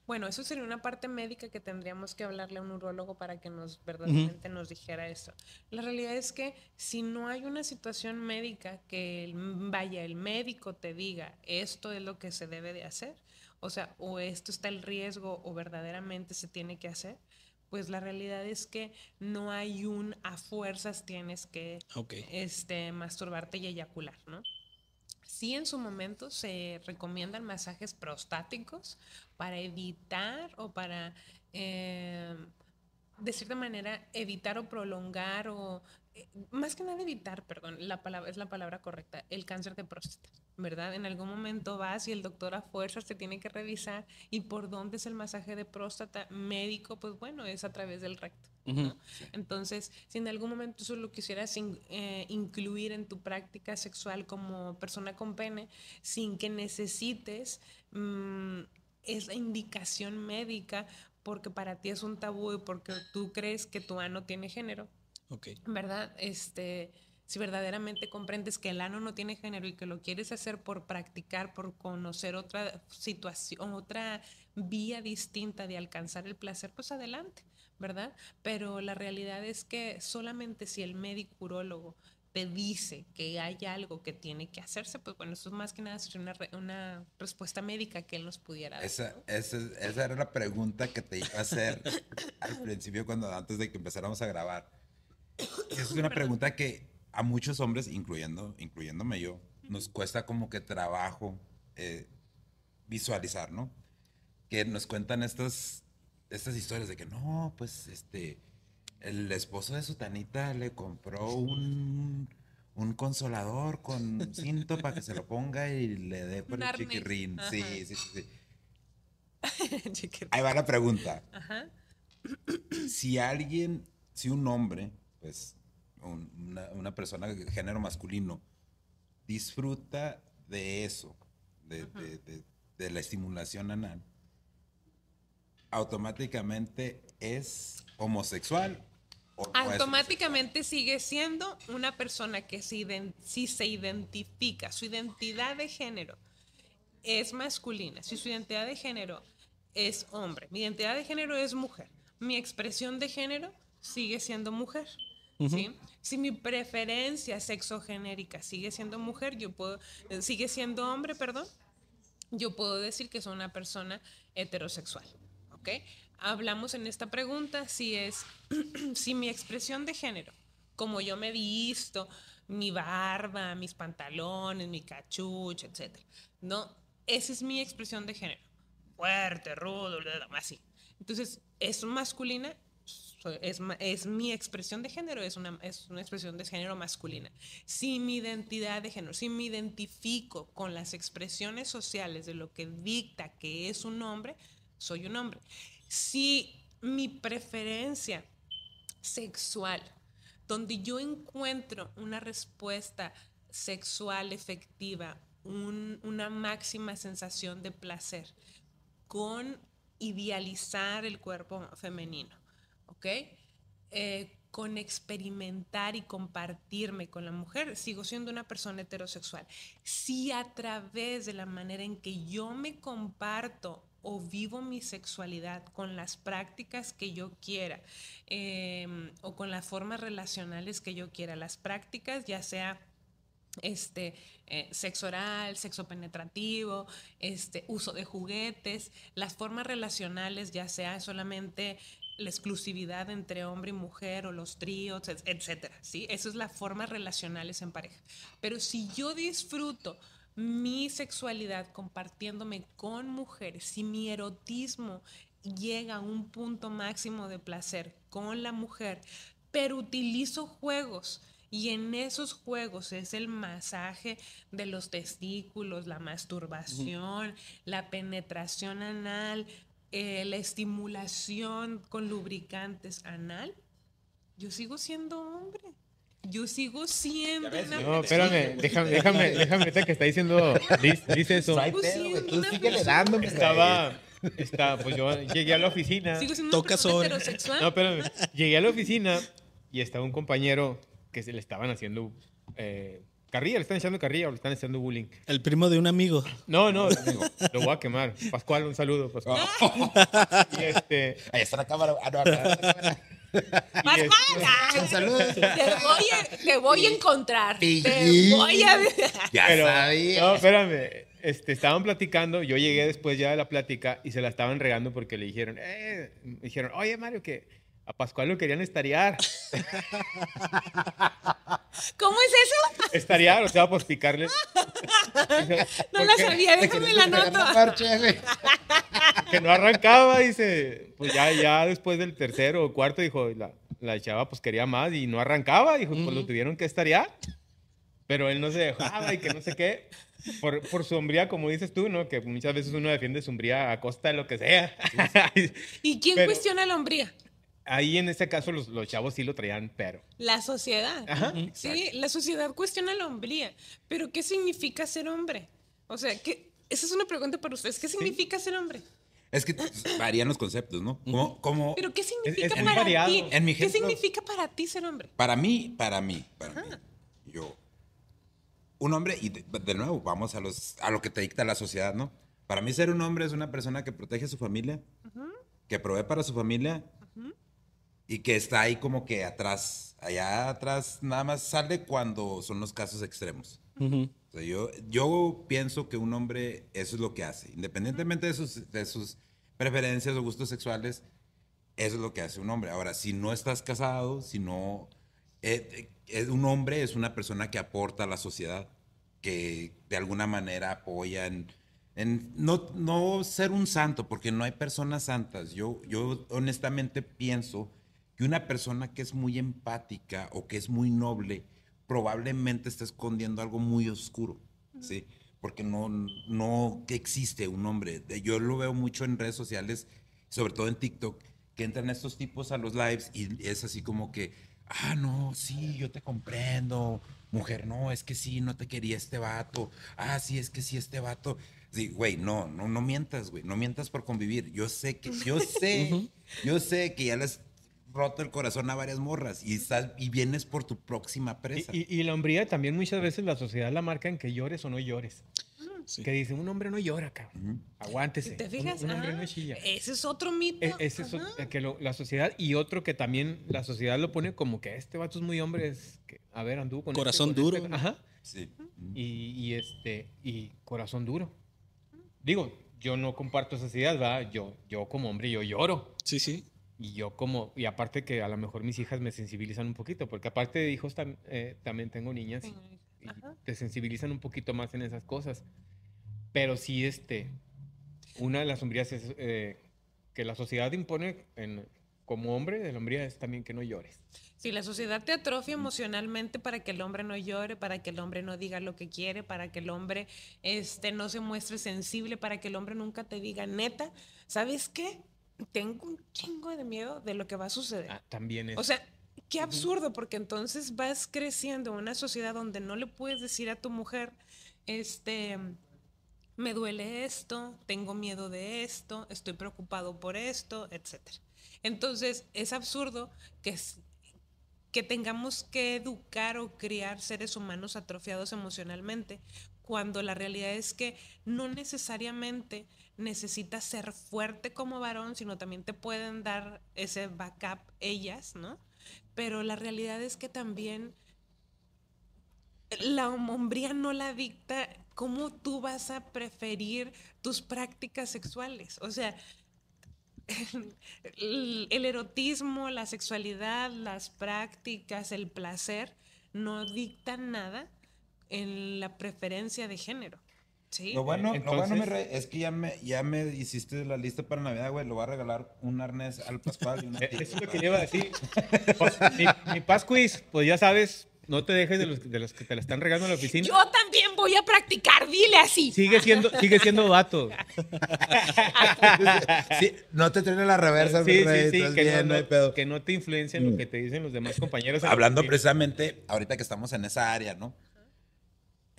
Bueno, eso sería una parte médica que tendríamos que hablarle a un urologo para que nos verdaderamente nos dijera eso. La realidad es que si no hay una situación médica que vaya el médico te diga esto es lo que se debe de hacer, o sea, o esto está el riesgo o verdaderamente se tiene que hacer, pues la realidad es que no hay un a fuerzas tienes que este, masturbarte y eyacular, ¿no? Sí, en su momento se recomiendan masajes prostáticos para evitar o para, eh, de cierta manera, evitar o prolongar o, más que nada evitar, perdón, la palabra, es la palabra correcta, el cáncer de próstata. ¿verdad? En algún momento vas y el doctor a fuerzas te tiene que revisar y por dónde es el masaje de próstata médico, pues bueno, es a través del recto. Entonces, si en algún momento eso lo quisieras eh, incluir en tu práctica sexual como persona con pene, sin que necesites mm, esa indicación médica, porque para ti es un tabú y porque tú crees que tu ano tiene género, ¿verdad? Este si verdaderamente comprendes que el ano no tiene género y que lo quieres hacer por practicar, por conocer otra situación, otra vía distinta de alcanzar el placer, pues adelante, ¿verdad? Pero la realidad es que solamente si el médico urólogo te dice que hay algo que tiene que hacerse, pues bueno, eso es más que nada una, una respuesta médica que él nos pudiera dar. Esa, esa, esa, era la pregunta que te iba a hacer al principio, cuando antes de que empezáramos a grabar. Es una pregunta que a muchos hombres, incluyendo, incluyéndome yo, nos cuesta como que trabajo eh, visualizar, ¿no? Que nos cuentan estas, estas historias de que no, pues este, el esposo de su tanita le compró un, un consolador con cinto para que se lo ponga y le dé por el chiquirrín. Sí, sí, sí. sí. Ahí va la pregunta. Ajá. si alguien, si un hombre, pues un- una, una persona de género masculino, disfruta de eso, de, de- de- de la estimulación anal, automáticamente es homosexual. Automáticamente sigue siendo una persona que si, si se identifica, su identidad de género es masculina, si su identidad de género es hombre, mi identidad de género es mujer, mi expresión de género sigue siendo mujer. ¿Sí? Si mi preferencia sexogenérica sigue siendo mujer, yo puedo, eh, sigue siendo hombre, perdón, yo puedo decir que soy una persona heterosexual. ¿Ok? Hablamos en esta pregunta si es, si mi expresión de género, como yo me visto, mi barba, mis pantalones, mi cachucha, etc. No, esa es mi expresión de género. Fuerte, rudo, así. Entonces, es masculina, es, es mi expresión de género, es una, es una expresión de género masculina. Si mi identidad de género, si me identifico con las expresiones sociales de lo que dicta que es un hombre, soy un hombre. Si mi preferencia sexual, donde yo encuentro una respuesta sexual efectiva, un- una máxima sensación de placer, con idealizar el cuerpo femenino, ¿ok? Eh, con experimentar y compartirme con la mujer, sigo siendo una persona heterosexual. Si a través de la manera en que yo me comparto o vivo mi sexualidad con las prácticas que yo quiera em, o con las formas relacionales que yo quiera, las prácticas ya sea este, eh, sexo oral, sexo penetrativo, este, uso de juguetes, las formas relacionales, ya sea solamente la exclusividad entre hombre y mujer o los tríos, et- etcétera, ¿sí? Eso es las formas relacionales en pareja. Pero si yo disfruto mi sexualidad compartiéndome con mujeres, si mi erotismo llega a un punto máximo de placer con la mujer, pero utilizo juegos y en esos juegos es el masaje de los testículos, la masturbación, la penetración anal, eh, la estimulación con lubricantes anal. Yo sigo siendo hombre. Yo sigo siendo ves, una No, espérame, déjame, déjame, déjame, ahorita que está diciendo, dice, dice eso. Sí, güey, tú síguele dándome. Estaba, está, pues yo llegué a la oficina. Sigo siendo Toca una heterosexual. No, espérame. Llegué a la oficina y estaba un compañero que se le estaban haciendo eh, carrilla, le están echando carrilla o le están haciendo bullying. El primo de un amigo. No, no, lo voy a quemar. Pascual, un saludo, Pascual. Y este, Ahí está la cámara. Ah, no, acá está la cámara. Pascual, este- Saludos. Te voy a, te voy a encontrar. Te voy a Ya pero, sabía. no, espérame. Este, estaban platicando, yo llegué después ya de la plática y se la estaban regando porque le dijeron, eh, me dijeron, oye Mario, que a Pascual lo querían estarear. ¿Cómo es eso? Estarear, o sea, por picarle. No la sabía, déjame la nota. que no arrancaba, dice. Pues ya, ya después del tercero o cuarto, dijo, la, la chava pues quería más y no arrancaba, dijo, pues lo tuvieron que estarear. Pero él no se dejaba y que no sé qué. Por, por su hombría, como dices tú, ¿no? Que muchas veces uno defiende su hombría a costa de lo que sea. ¿Y quién Pero- cuestiona la hombría? Ahí en este caso los, los chavos sí lo traían, pero. La sociedad. Ajá. Sí, la sociedad cuestiona la hombría. Pero ¿qué significa ser hombre? O sea, ¿qué? esa es una pregunta para ustedes. ¿Qué significa ser hombre? Es que varían los conceptos, ¿no? Como, como ¿Pero qué significa es para variado. ti? En mi ¿Qué ejemplo- significa para ti ser hombre? para mí, para mí, para mí, yo, un hombre, y de, de nuevo, vamos a, los, a lo que te dicta la sociedad, ¿no? Para mí ser un hombre es una persona que protege a su familia, que provee para su familia y que está ahí como que atrás, allá atrás nada más sale cuando son los casos extremos. Ujú. O sea, yo, yo pienso que un hombre eso es lo que hace, independientemente de sus, de sus preferencias o gustos sexuales, eso es lo que hace un hombre. Ahora, si no estás casado, si no... eh, eh, un hombre es una persona que aporta a la sociedad, que de alguna manera apoya en... en no, no ser un santo, porque no hay personas santas. Yo, yo honestamente pienso que una persona que es muy empática o que es muy noble probablemente está escondiendo algo muy oscuro, ¿sí? Porque no, no que existe un hombre. Yo lo veo mucho en redes sociales, sobre todo en TikTok, que entran estos tipos a los lives y es así como que, ah, no, sí, yo te comprendo, mujer, no, es que sí, no te quería este vato, ah, sí, es que sí, este vato. Sí, güey, no, no, no mientas, güey, no mientas por convivir. Yo sé que, yo sé, yo sé que ya les roto el corazón a varias morras y estás y vienes por tu próxima presa. Y, y, y la hombría también muchas veces la sociedad la marca en que llores o no llores. Sí. Que dice, un hombre no llora, cabrón. Aguántese. ¿Te fijas? Un, un hombre Ah, no chilla. Ese es otro mito. E- Ese es o- Ajá. que lo- la sociedad y otro que también la sociedad lo pone como que este vato es muy hombre, es que, a ver, anduvo con este, Corazón este. duro. Ajá. Sí. Y, y este, y corazón duro. Digo, yo no comparto esas ideas, ¿verdad? Yo, yo como hombre, yo lloro. Sí, sí. Y yo como, y aparte que a lo mejor mis hijas me sensibilizan un poquito, porque aparte de hijos tam- eh, también tengo niñas y, te sensibilizan un poquito más en esas cosas. Pero sí, este, una de las sombrías es eh, que la sociedad impone en, como hombre de la hombría es también que no llores. Si la sociedad te atrofia emocionalmente para que el hombre no llore, para que el hombre no diga lo que quiere, para que el hombre este, no se muestre sensible, para que el hombre nunca te diga neta, ¿sabes qué? Tengo un chingo de miedo de lo que va a suceder. Ah, también es. O sea, qué absurdo, porque entonces vas creciendo en una sociedad donde no le puedes decir a tu mujer, este, me duele esto, tengo miedo de esto, estoy preocupado por esto, etc. Entonces, es absurdo que, que tengamos que educar o criar seres humanos atrofiados emocionalmente, cuando la realidad es que no necesariamente necesitas ser fuerte como varón, sino también te pueden dar ese backup ellas, ¿no? Pero la realidad es que también la hombría no la dicta cómo tú vas a preferir tus prácticas sexuales. O sea, el, el erotismo, la sexualidad, las prácticas, el placer, no dictan nada en la preferencia de género. ¿Sí? Lo bueno, lo bueno, mi rey, es que ya me, ya me hiciste la lista para Navidad, güey. Lo voy a regalar un arnés al Pascual y una Eh, Eso es lo que le iba a decir. Pues, mi, mi Pascuis, pues ya sabes, no te dejes de los, de los que te la están regando en la oficina. Yo también voy a practicar, dile así. Sigue siendo, sigue siendo vato. Sí, no te traen la reversa, mi Sí, rey. sí, sí, que, bien, no, no pedo. que no te influencien lo que te dicen los demás compañeros. Hablando precisamente, ahorita que estamos en esa área, ¿no?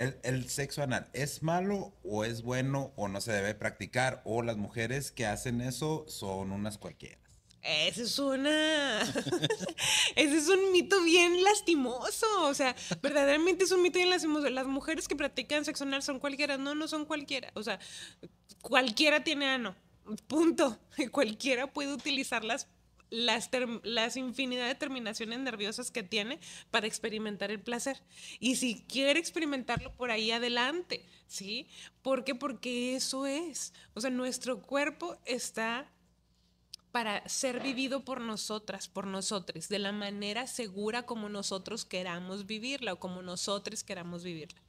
El, sexo anal, ¿es malo o es bueno o no se debe practicar? O las mujeres que hacen eso son unas cualquiera. Ese es. Ese es un mito bien lastimoso. O sea, verdaderamente es un mito bien lastimoso. Las mujeres que practican sexo anal son cualquiera. No, no son cualquiera. O sea, cualquiera tiene ano. Punto. Cualquiera puede utilizar las, las, las infinidad de terminaciones nerviosas que tiene para experimentar el placer. Y si quiere experimentarlo por ahí adelante, ¿sí? ¿Por qué? Porque eso es. O sea, nuestro cuerpo está para ser vivido por nosotras, por nosotros, de la manera segura como nosotros queramos vivirla o como nosotros queramos vivirla.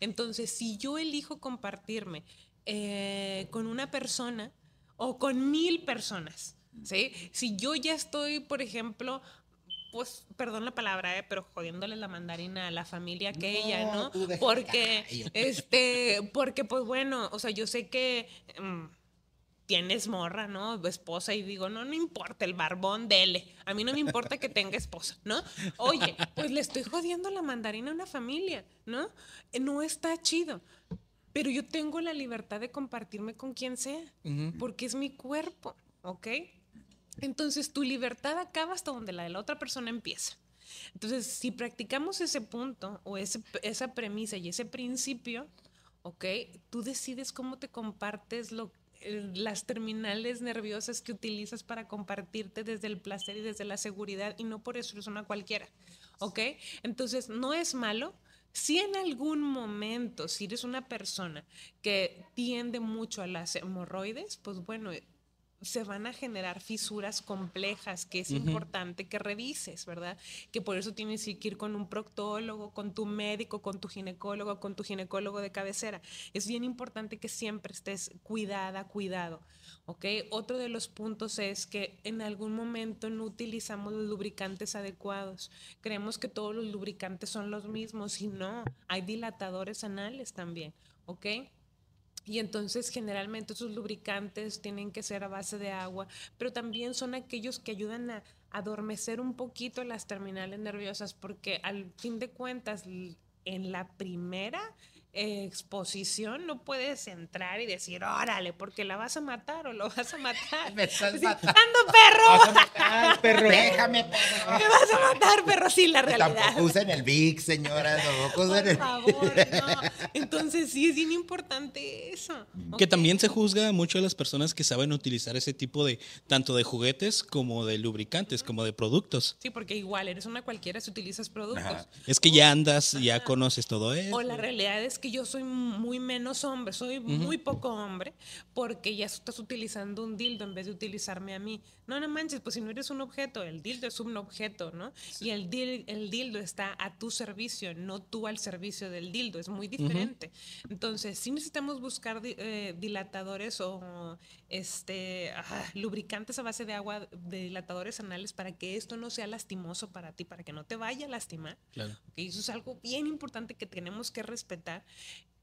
Entonces, si yo elijo compartirme eh, con una persona o con mil personas, ¿sí? Si yo ya estoy, por ejemplo, pues, perdón la palabra, eh, pero jodiéndole la mandarina a la familia que No, ella, ¿no? Porque, este, porque, pues bueno, o sea, yo sé que... mm, tienes morra, ¿no? Esposa y digo, no, no importa, el barbón, dele. A mí no me importa que tenga esposa, ¿no? Oye, pues le estoy jodiendo la mandarina a una familia, ¿no? No está chido. Pero yo tengo la libertad de compartirme con quien sea, porque es mi cuerpo, ¿ok? Entonces tu libertad acaba hasta donde la de la otra persona empieza. Entonces, si practicamos ese punto o esa premisa y ese principio, ¿ok? Tú decides cómo te compartes lo, eh, las terminales nerviosas que utilizas para compartirte desde el placer y desde la seguridad y no por eso eres una cualquiera, ¿ok? Entonces, no es malo. Si en algún momento, si eres una persona que tiende mucho a las hemorroides, pues bueno, se van a generar fisuras complejas que es importante que revises, ¿verdad? Que por eso tienes que ir con un proctólogo, con tu médico, con tu ginecólogo, con tu ginecólogo de cabecera. Es bien importante que siempre estés cuidada, cuidado, ¿ok? Otro de los puntos es que en algún momento no utilizamos los lubricantes adecuados. Creemos que todos los lubricantes son los mismos y no, hay dilatadores anales también, ¿ok? Y entonces generalmente esos lubricantes tienen que ser a base de agua, pero también son aquellos que ayudan a adormecer un poquito las terminales nerviosas, porque al fin de cuentas, en la primera exposición no puedes entrar y decir, órale, porque la vas a matar o lo vas a matar. Me estás matando. ¡Ando, perro! Vas a matar, perro. Déjame, perro. Me vas a matar, perro, sí, la realidad. Tampoco usen el Vic, señora. Tampoco usen Por favor, no. Entonces sí es bien importante eso. Que también se juzga mucho a las personas que saben utilizar ese tipo de, tanto de juguetes como de lubricantes, como de productos. Sí, porque igual eres una cualquiera si utilizas productos. Ajá. Es que ya andas, ya conoces todo eso. O la realidad es que yo soy muy menos hombre, soy muy poco hombre, porque ya estás utilizando un dildo en vez de utilizarme a mí. No, no manches, pues si no eres un objeto, el dildo es un objeto, ¿no? Y el, dil- el dildo está a tu servicio, no tú al servicio del dildo, es muy diferente. Entonces, sí necesitamos buscar eh, dilatadores o este ah, lubricantes a base de agua, de dilatadores anales, para que esto no sea lastimoso para ti, para que no te vaya a lastimar. Claro. Ok, Eso es algo bien importante que tenemos que respetar.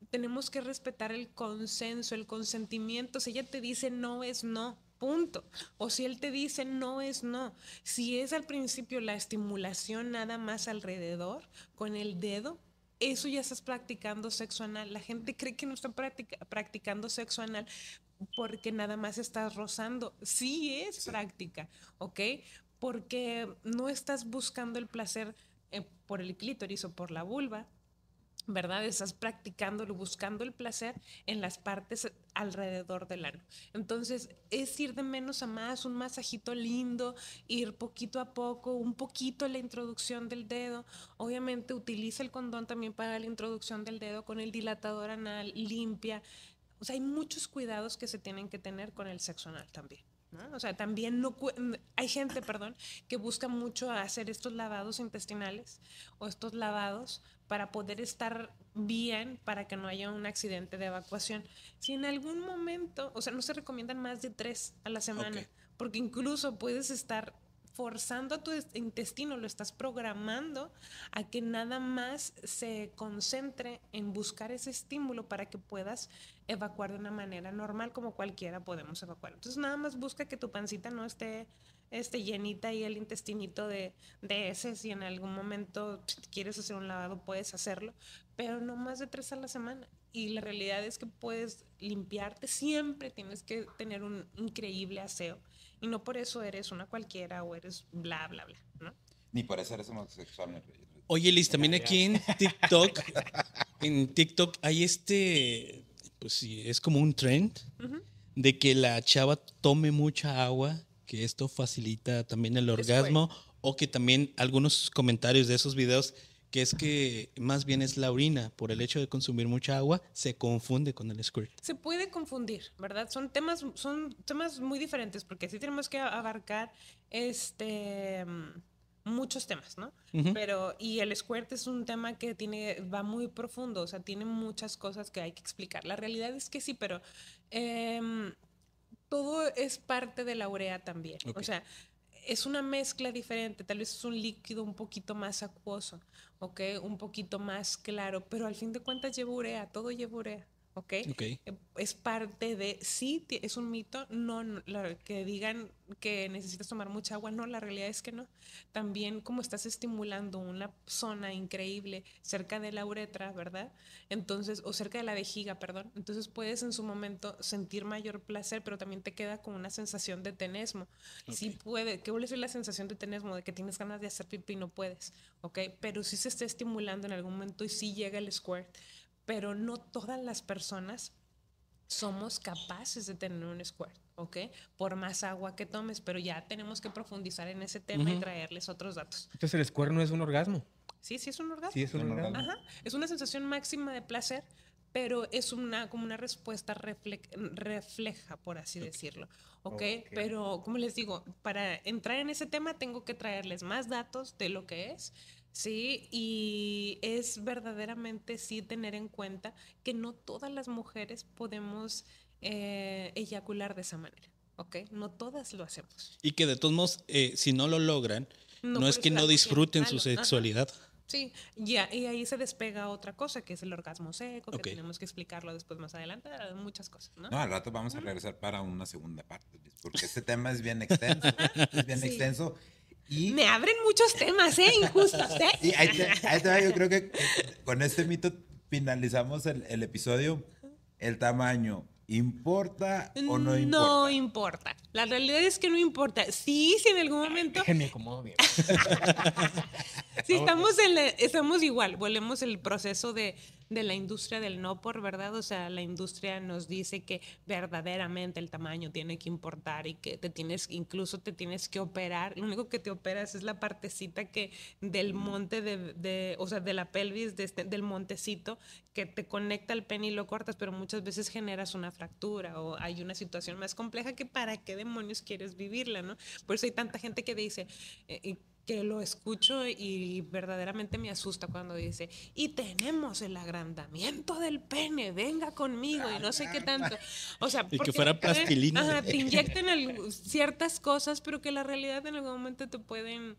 Tenemos que respetar el consenso, el consentimiento. Si ella te dice no es no, punto. O si él te dice no es no. Si es al principio la estimulación nada más alrededor, con el dedo, eso ya estás practicando sexo anal. La gente cree que no está practica- practicando sexo anal porque nada más estás rozando. Sí es práctica, ¿ok? Porque no estás buscando el placer eh, por el clítoris o por la vulva, ¿verdad? Estás practicándolo, buscando el placer en las partes alrededor del ano. Entonces, es ir de menos a más, un masajito lindo, ir poquito a poco, un poquito la introducción del dedo. Obviamente, utiliza el condón también para la introducción del dedo con el dilatador anal, limpia. O sea, hay muchos cuidados que se tienen que tener con el sexo anal también. ¿No? O sea, también no hay gente, perdón, que busca mucho hacer estos lavados intestinales o estos lavados para poder estar bien, para que no haya un accidente de evacuación. Si en algún momento, o sea, no se recomiendan más de tres a la semana, porque incluso puedes estar forzando a tu est- intestino, lo estás programando a que nada más se concentre en buscar ese estímulo para que puedas evacuar de una manera normal como cualquiera podemos evacuar. Entonces nada más busca que tu pancita no esté este, llenita y el intestinito de, de ese, si en algún momento quieres hacer un lavado puedes hacerlo, pero no más de tres a la semana. Y la realidad es que puedes limpiarte, siempre tienes que tener un increíble aseo y no por eso eres una cualquiera o eres bla, bla, bla, ¿no? Ni por eso eres homosexual. Oye, Liz, también aquí en TikTok, en TikTok hay este, pues sí, es como un trend de que la chava tome mucha agua, que esto facilita también el orgasmo, o que también algunos comentarios de esos videos, que es que más bien es la orina, por el hecho de consumir mucha agua, se confunde con el squirt. Se puede confundir, ¿verdad? Son temas, son temas muy diferentes porque sí tenemos que abarcar este muchos temas, ¿no? Pero, y el squirt es un tema que tiene, va muy profundo, o sea, tiene muchas cosas que hay que explicar. La realidad es que sí, pero em, todo es parte de la urea también. O sea, es una mezcla diferente, tal vez es un líquido un poquito más acuoso, ¿ok? Un poquito más claro, pero al fin de cuentas lleva urea, todo lleva urea, ¿ok? Ok. Es parte de, sí, es un mito, no, no, la- que digan que necesitas tomar mucha agua, no, la realidad es que no. También como estás estimulando una zona increíble cerca de la uretra, ¿verdad? Entonces, o cerca de la vejiga, perdón, entonces puedes en su momento sentir mayor placer, pero también te queda con una sensación de tenesmo. Sí puede, ¿qué vuelve a ser la sensación de tenesmo? De que tienes ganas de hacer pipí y no puedes, ¿ok? Pero sí se está estimulando en algún momento y sí llega el squirt pero no todas las personas somos capaces de tener un squirt, ¿ok? Por más agua que tomes, pero ya tenemos que profundizar en ese tema y Ujú. traerles otros datos. Entonces el squirt no es un orgasmo. Sí, sí es un orgasmo. Sí, es un Un orgasmo. orgasmo. Ajá, es una sensación máxima de placer, pero es una como una respuesta refle- refleja, por así decirlo. ¿ok? Ok. Pero, como les digo, para entrar en ese tema tengo que traerles más datos de lo que es, ¿sí? Y es verdaderamente sí tener en cuenta que no todas las mujeres podemos eh, eyacular de esa manera, ¿ok? No todas lo hacemos. Y que de todos modos, eh, si no lo logran, no, es que no disfruten su. Ajá. sexualidad. Sí, ya, y ahí se despega otra cosa, que es el orgasmo seco, que tenemos que explicarlo después más adelante, muchas cosas, ¿no? No, al rato vamos a regresar para una segunda parte, porque este tema es bien extenso. es bien Sí. extenso. Y, Me abren muchos temas, ¿eh? Injustos, ¿eh? y ahí, te, ahí te va, yo creo que con este mito finalizamos el, el episodio. El tamaño, ¿importa o no importa? No importa. La realidad es que no importa. Sí, si en algún momento, Déjenme acomodo bien. si estamos en la- estamos igual, volvemos el proceso de, de la industria del no por, ¿verdad? O sea, la industria nos dice que verdaderamente el tamaño tiene que importar y que te tienes, incluso te tienes que operar. Lo único que te operas es la partecita que del monte de, de- o sea, de la pelvis, de este- del montecito que te conecta al pene y lo cortas, pero muchas veces generas una fractura o hay una situación más compleja que para qué demonios quieres vivirla, ¿no? Por eso hay tanta gente que dice, eh, que lo escucho y verdaderamente me asusta cuando dice, y tenemos el agrandamiento del pene, venga conmigo y no sé qué tanto. O sea, que porque, fuera plastilina. ajá, te inyectan ciertas cosas, pero que la realidad en algún momento te pueden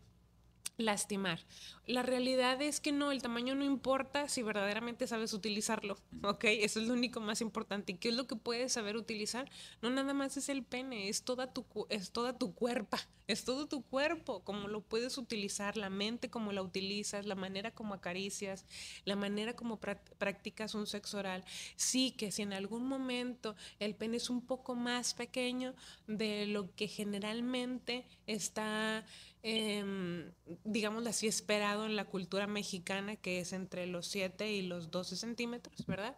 lastimar. La realidad es que no, el tamaño no importa si verdaderamente sabes utilizarlo, ¿ok? Eso es lo único más importante. ¿Y qué es lo que puedes saber utilizar? No nada más es el pene, es toda tu, es toda tu cuerpo, es todo tu cuerpo, cómo lo puedes utilizar, la mente como la utilizas, la manera como acaricias, la manera como prac- practicas un sexo oral. Sí, que si en algún momento el pene es un poco más pequeño de lo que generalmente está em, digámoslo así, esperado en la cultura mexicana, que es entre los 7 y los 12 centímetros, ¿verdad?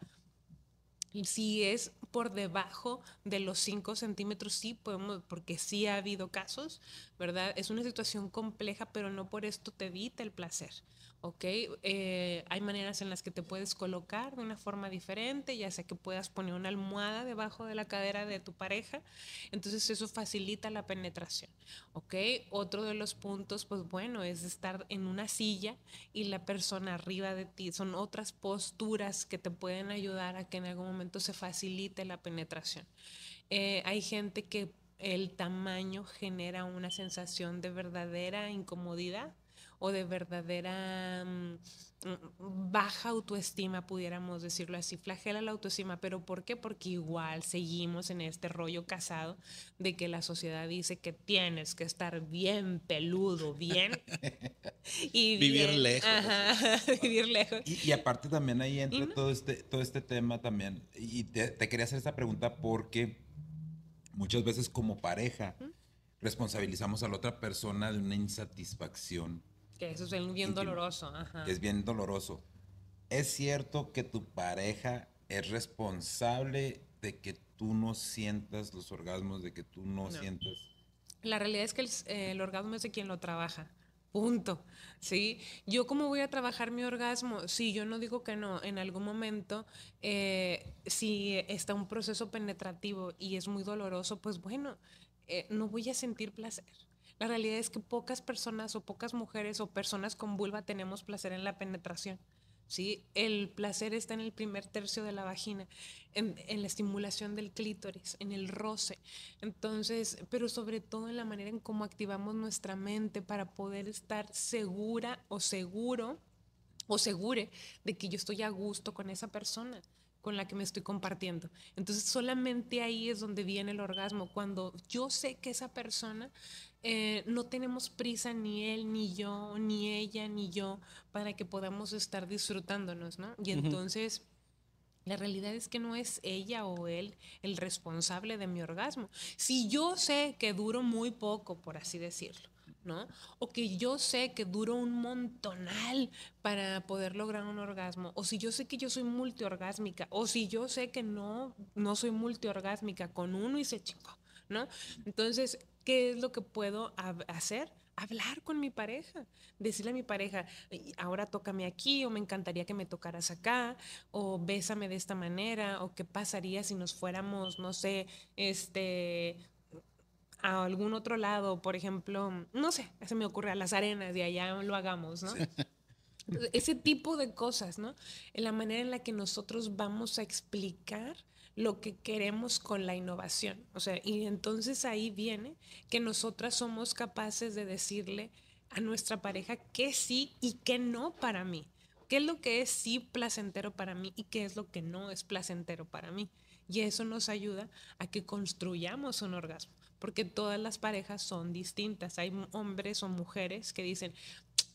Si es por debajo de los 5 centímetros, sí podemos, porque sí ha habido casos, ¿verdad? Es una situación compleja, pero no por esto te evita el placer, ¿ok? Eh, hay maneras en las que te puedes colocar de una forma diferente, ya sea que puedas poner una almohada debajo de la cadera de tu pareja, entonces eso facilita la penetración, ¿ok? Otro de los puntos, pues bueno, es estar en una silla y la persona arriba de ti. Son otras posturas que te pueden ayudar a que en algún momento se facilite la penetración. Eh, hay gente que el tamaño genera una sensación de verdadera incomodidad o de verdadera mm, mm, baja autoestima, pudiéramos decirlo así, flagela la autoestima, pero ¿por qué? Porque igual seguimos en este rollo casado de que la sociedad dice que tienes que estar bien peludo, bien y Vivir bien- lejos. Ajá, vivir lejos. Y, y aparte también ahí entra todo, este, todo este tema también. Y te, te quería hacer esta pregunta porque muchas veces como pareja responsabilizamos a la otra persona de una insatisfacción Que eso es bien doloroso. Ajá. es bien doloroso. ¿Es cierto que tu pareja es responsable de que tú no sientas los orgasmos, de que tú no, No. sientas... La realidad es que el, eh, el orgasmo es de quien lo trabaja. Punto. ¿Sí? Yo cómo voy a trabajar mi orgasmo? Sí, yo no digo que no. En algún momento, eh, si está un proceso penetrativo y es muy doloroso, pues bueno, eh, no voy a sentir placer. La realidad es que pocas personas o pocas mujeres o personas con vulva tenemos placer en la penetración. ¿sí? El placer está en el primer tercio de la vagina, en, en la estimulación del clítoris, en el roce. Entonces, pero sobre todo en la manera en cómo activamos nuestra mente para poder estar segura o seguro o segure de que yo estoy a gusto con esa persona con la que me estoy compartiendo. Entonces solamente ahí es donde viene el orgasmo, cuando yo sé que esa persona eh, no tenemos prisa ni él, ni yo, ni ella, ni yo, para que podamos estar disfrutándonos, ¿no? Y entonces... La realidad es que no es ella o él el responsable de mi orgasmo. Si yo sé que duro muy poco, por así decirlo, ¿no? O que yo sé que duro un montonal para poder lograr un orgasmo, o si yo sé que yo soy multiorgásmica, o si yo sé que no, no soy multiorgásmica, con uno y se chingó, ¿no? Entonces, ¿qué es lo que puedo hacer? Hablar con mi pareja, decirle a mi pareja, "Y ahora tócame aquí, o me encantaría que me tocaras acá, o bésame de esta manera, o qué pasaría si nos fuéramos, no sé, este, a algún otro lado, por ejemplo, no sé, se me ocurre a las arenas y allá lo hagamos, ¿no? Ese tipo de cosas, ¿no? En la manera en la que nosotros vamos a explicar lo que queremos con la innovación. O sea, y entonces ahí viene que nosotras somos capaces de decirle a nuestra pareja qué sí y qué no para mí. ¿Qué es lo que es sí placentero para mí y qué es lo que no es placentero para mí? Y eso nos ayuda a que construyamos un orgasmo, porque todas las parejas son distintas. Hay hombres o mujeres que dicen,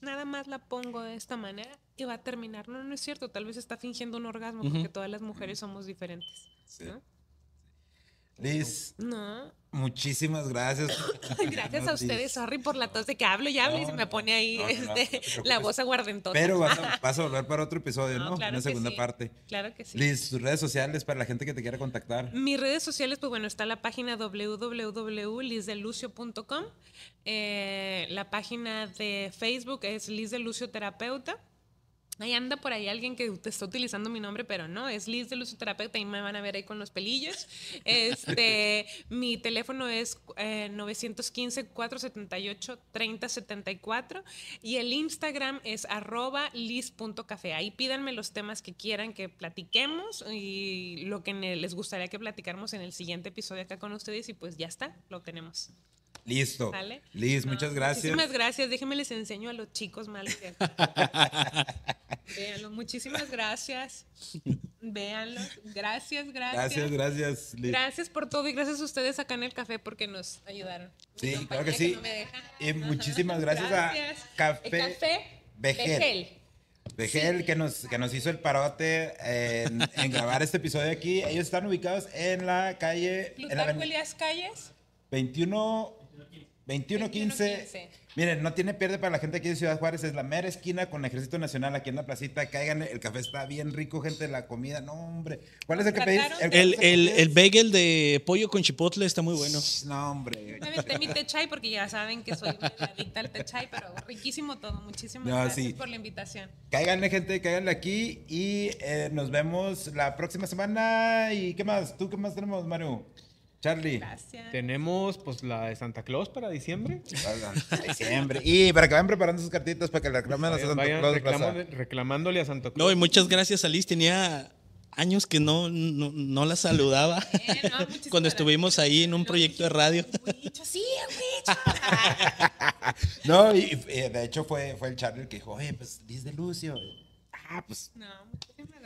nada más la pongo de esta manera y va a terminar. No, no es cierto, tal vez está fingiendo un orgasmo porque todas las mujeres somos diferentes. Sí. ¿no? Liz, No. muchísimas gracias. Gracias a ustedes, sorry por la tos de que hablo y hablo y se me pone ahí este, la voz aguardentota. Pero vas a, vas a volver para otro episodio, ¿no? No, claro Una segunda sí. parte. Claro que sí. Liz, tus redes sociales para la gente que te quiera contactar. Mis redes sociales, pues bueno, está la página www.lizdelucio.com. Eh, la página de Facebook es Liz de Lucio Terapeuta. Ahí anda por ahí alguien que te está utilizando mi nombre, pero no, es Liz de Lucio Terapeuta y me van a ver ahí con los pelillos. Este, mi teléfono es eh, 915-478-3074 y el Instagram es arroba liz.café. Ahí pídanme los temas que quieran que platiquemos y lo que les gustaría que platicáramos en el siguiente episodio acá con ustedes y pues ya está, lo tenemos. Listo. ¿Sale? Liz, No, muchas gracias. Muchísimas gracias. Déjenme les enseño a los chicos malos. de acá. Véanlo. Muchísimas gracias. Véanlo. Gracias, gracias. Gracias, gracias, Liz. Gracias por todo y gracias a ustedes acá en el café porque nos ayudaron. Sí, claro que sí. no. Y muchísimas gracias, Gracias. a Café, café. Vegel, que nos, que nos hizo el parote en, en grabar este episodio aquí. Ellos están ubicados en la calle en la Plutarco Elías Calles. 21 2115. 2115. Miren, no tiene pierde para la gente aquí de Ciudad Juárez. Es la mera esquina con el Ejército Nacional aquí en la placita. Caigan, el café está bien rico, gente. La comida, no, hombre. ¿Cuál es el que pedís? El, el, bagel de pollo con chipotle está muy bueno. No, hombre. Me aventé mi té chai porque ya saben que soy adicta al té chai, pero riquísimo todo. Muchísimas No, gracias sí. por la invitación. Cáiganle, gente, cáiganle aquí. Y eh, nos vemos la próxima semana. ¿Y qué más? ¿Tú qué más tenemos, Maru? Charlie. Gracias. Tenemos pues la de Santa Claus para diciembre. Diciembre. Y para que vayan preparando sus cartitas para que la reclamen a Santa vayan Claus. reclamando- reclamándole a Santa Claus. No, y muchas gracias a Liz. Tenía años que no, no, no la saludaba. Eh, no, muchísimas Cuando estuvimos ahí en un proyecto de radio. Sí. No, y, eh, de hecho fue, fue el Charlie el que dijo, oye, pues Liz de Lucio. Ah, pues No,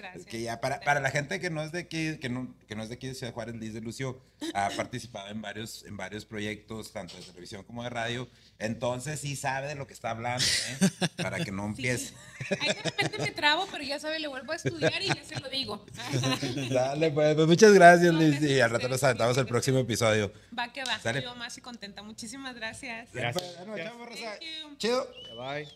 gracias. que ya para, para la gente que no es de aquí, que no, que no es de aquí de Ciudad Juárez, Liz de Lucio ha participado en varios, en varios proyectos, tanto de televisión como de radio. Entonces sí sabe de lo que está hablando, ¿eh? Para que no empiece. Ahí de repente me trabo, pero ya sabe, le vuelvo a estudiar y ya se lo digo. Dale, pues, pues, muchas gracias, No, Liz. gracias Y al rato nos aventamos el próximo episodio. Va que va. Sale. Yo más y contenta. Muchísimas gracias. Gracias. You. Chido. Bye.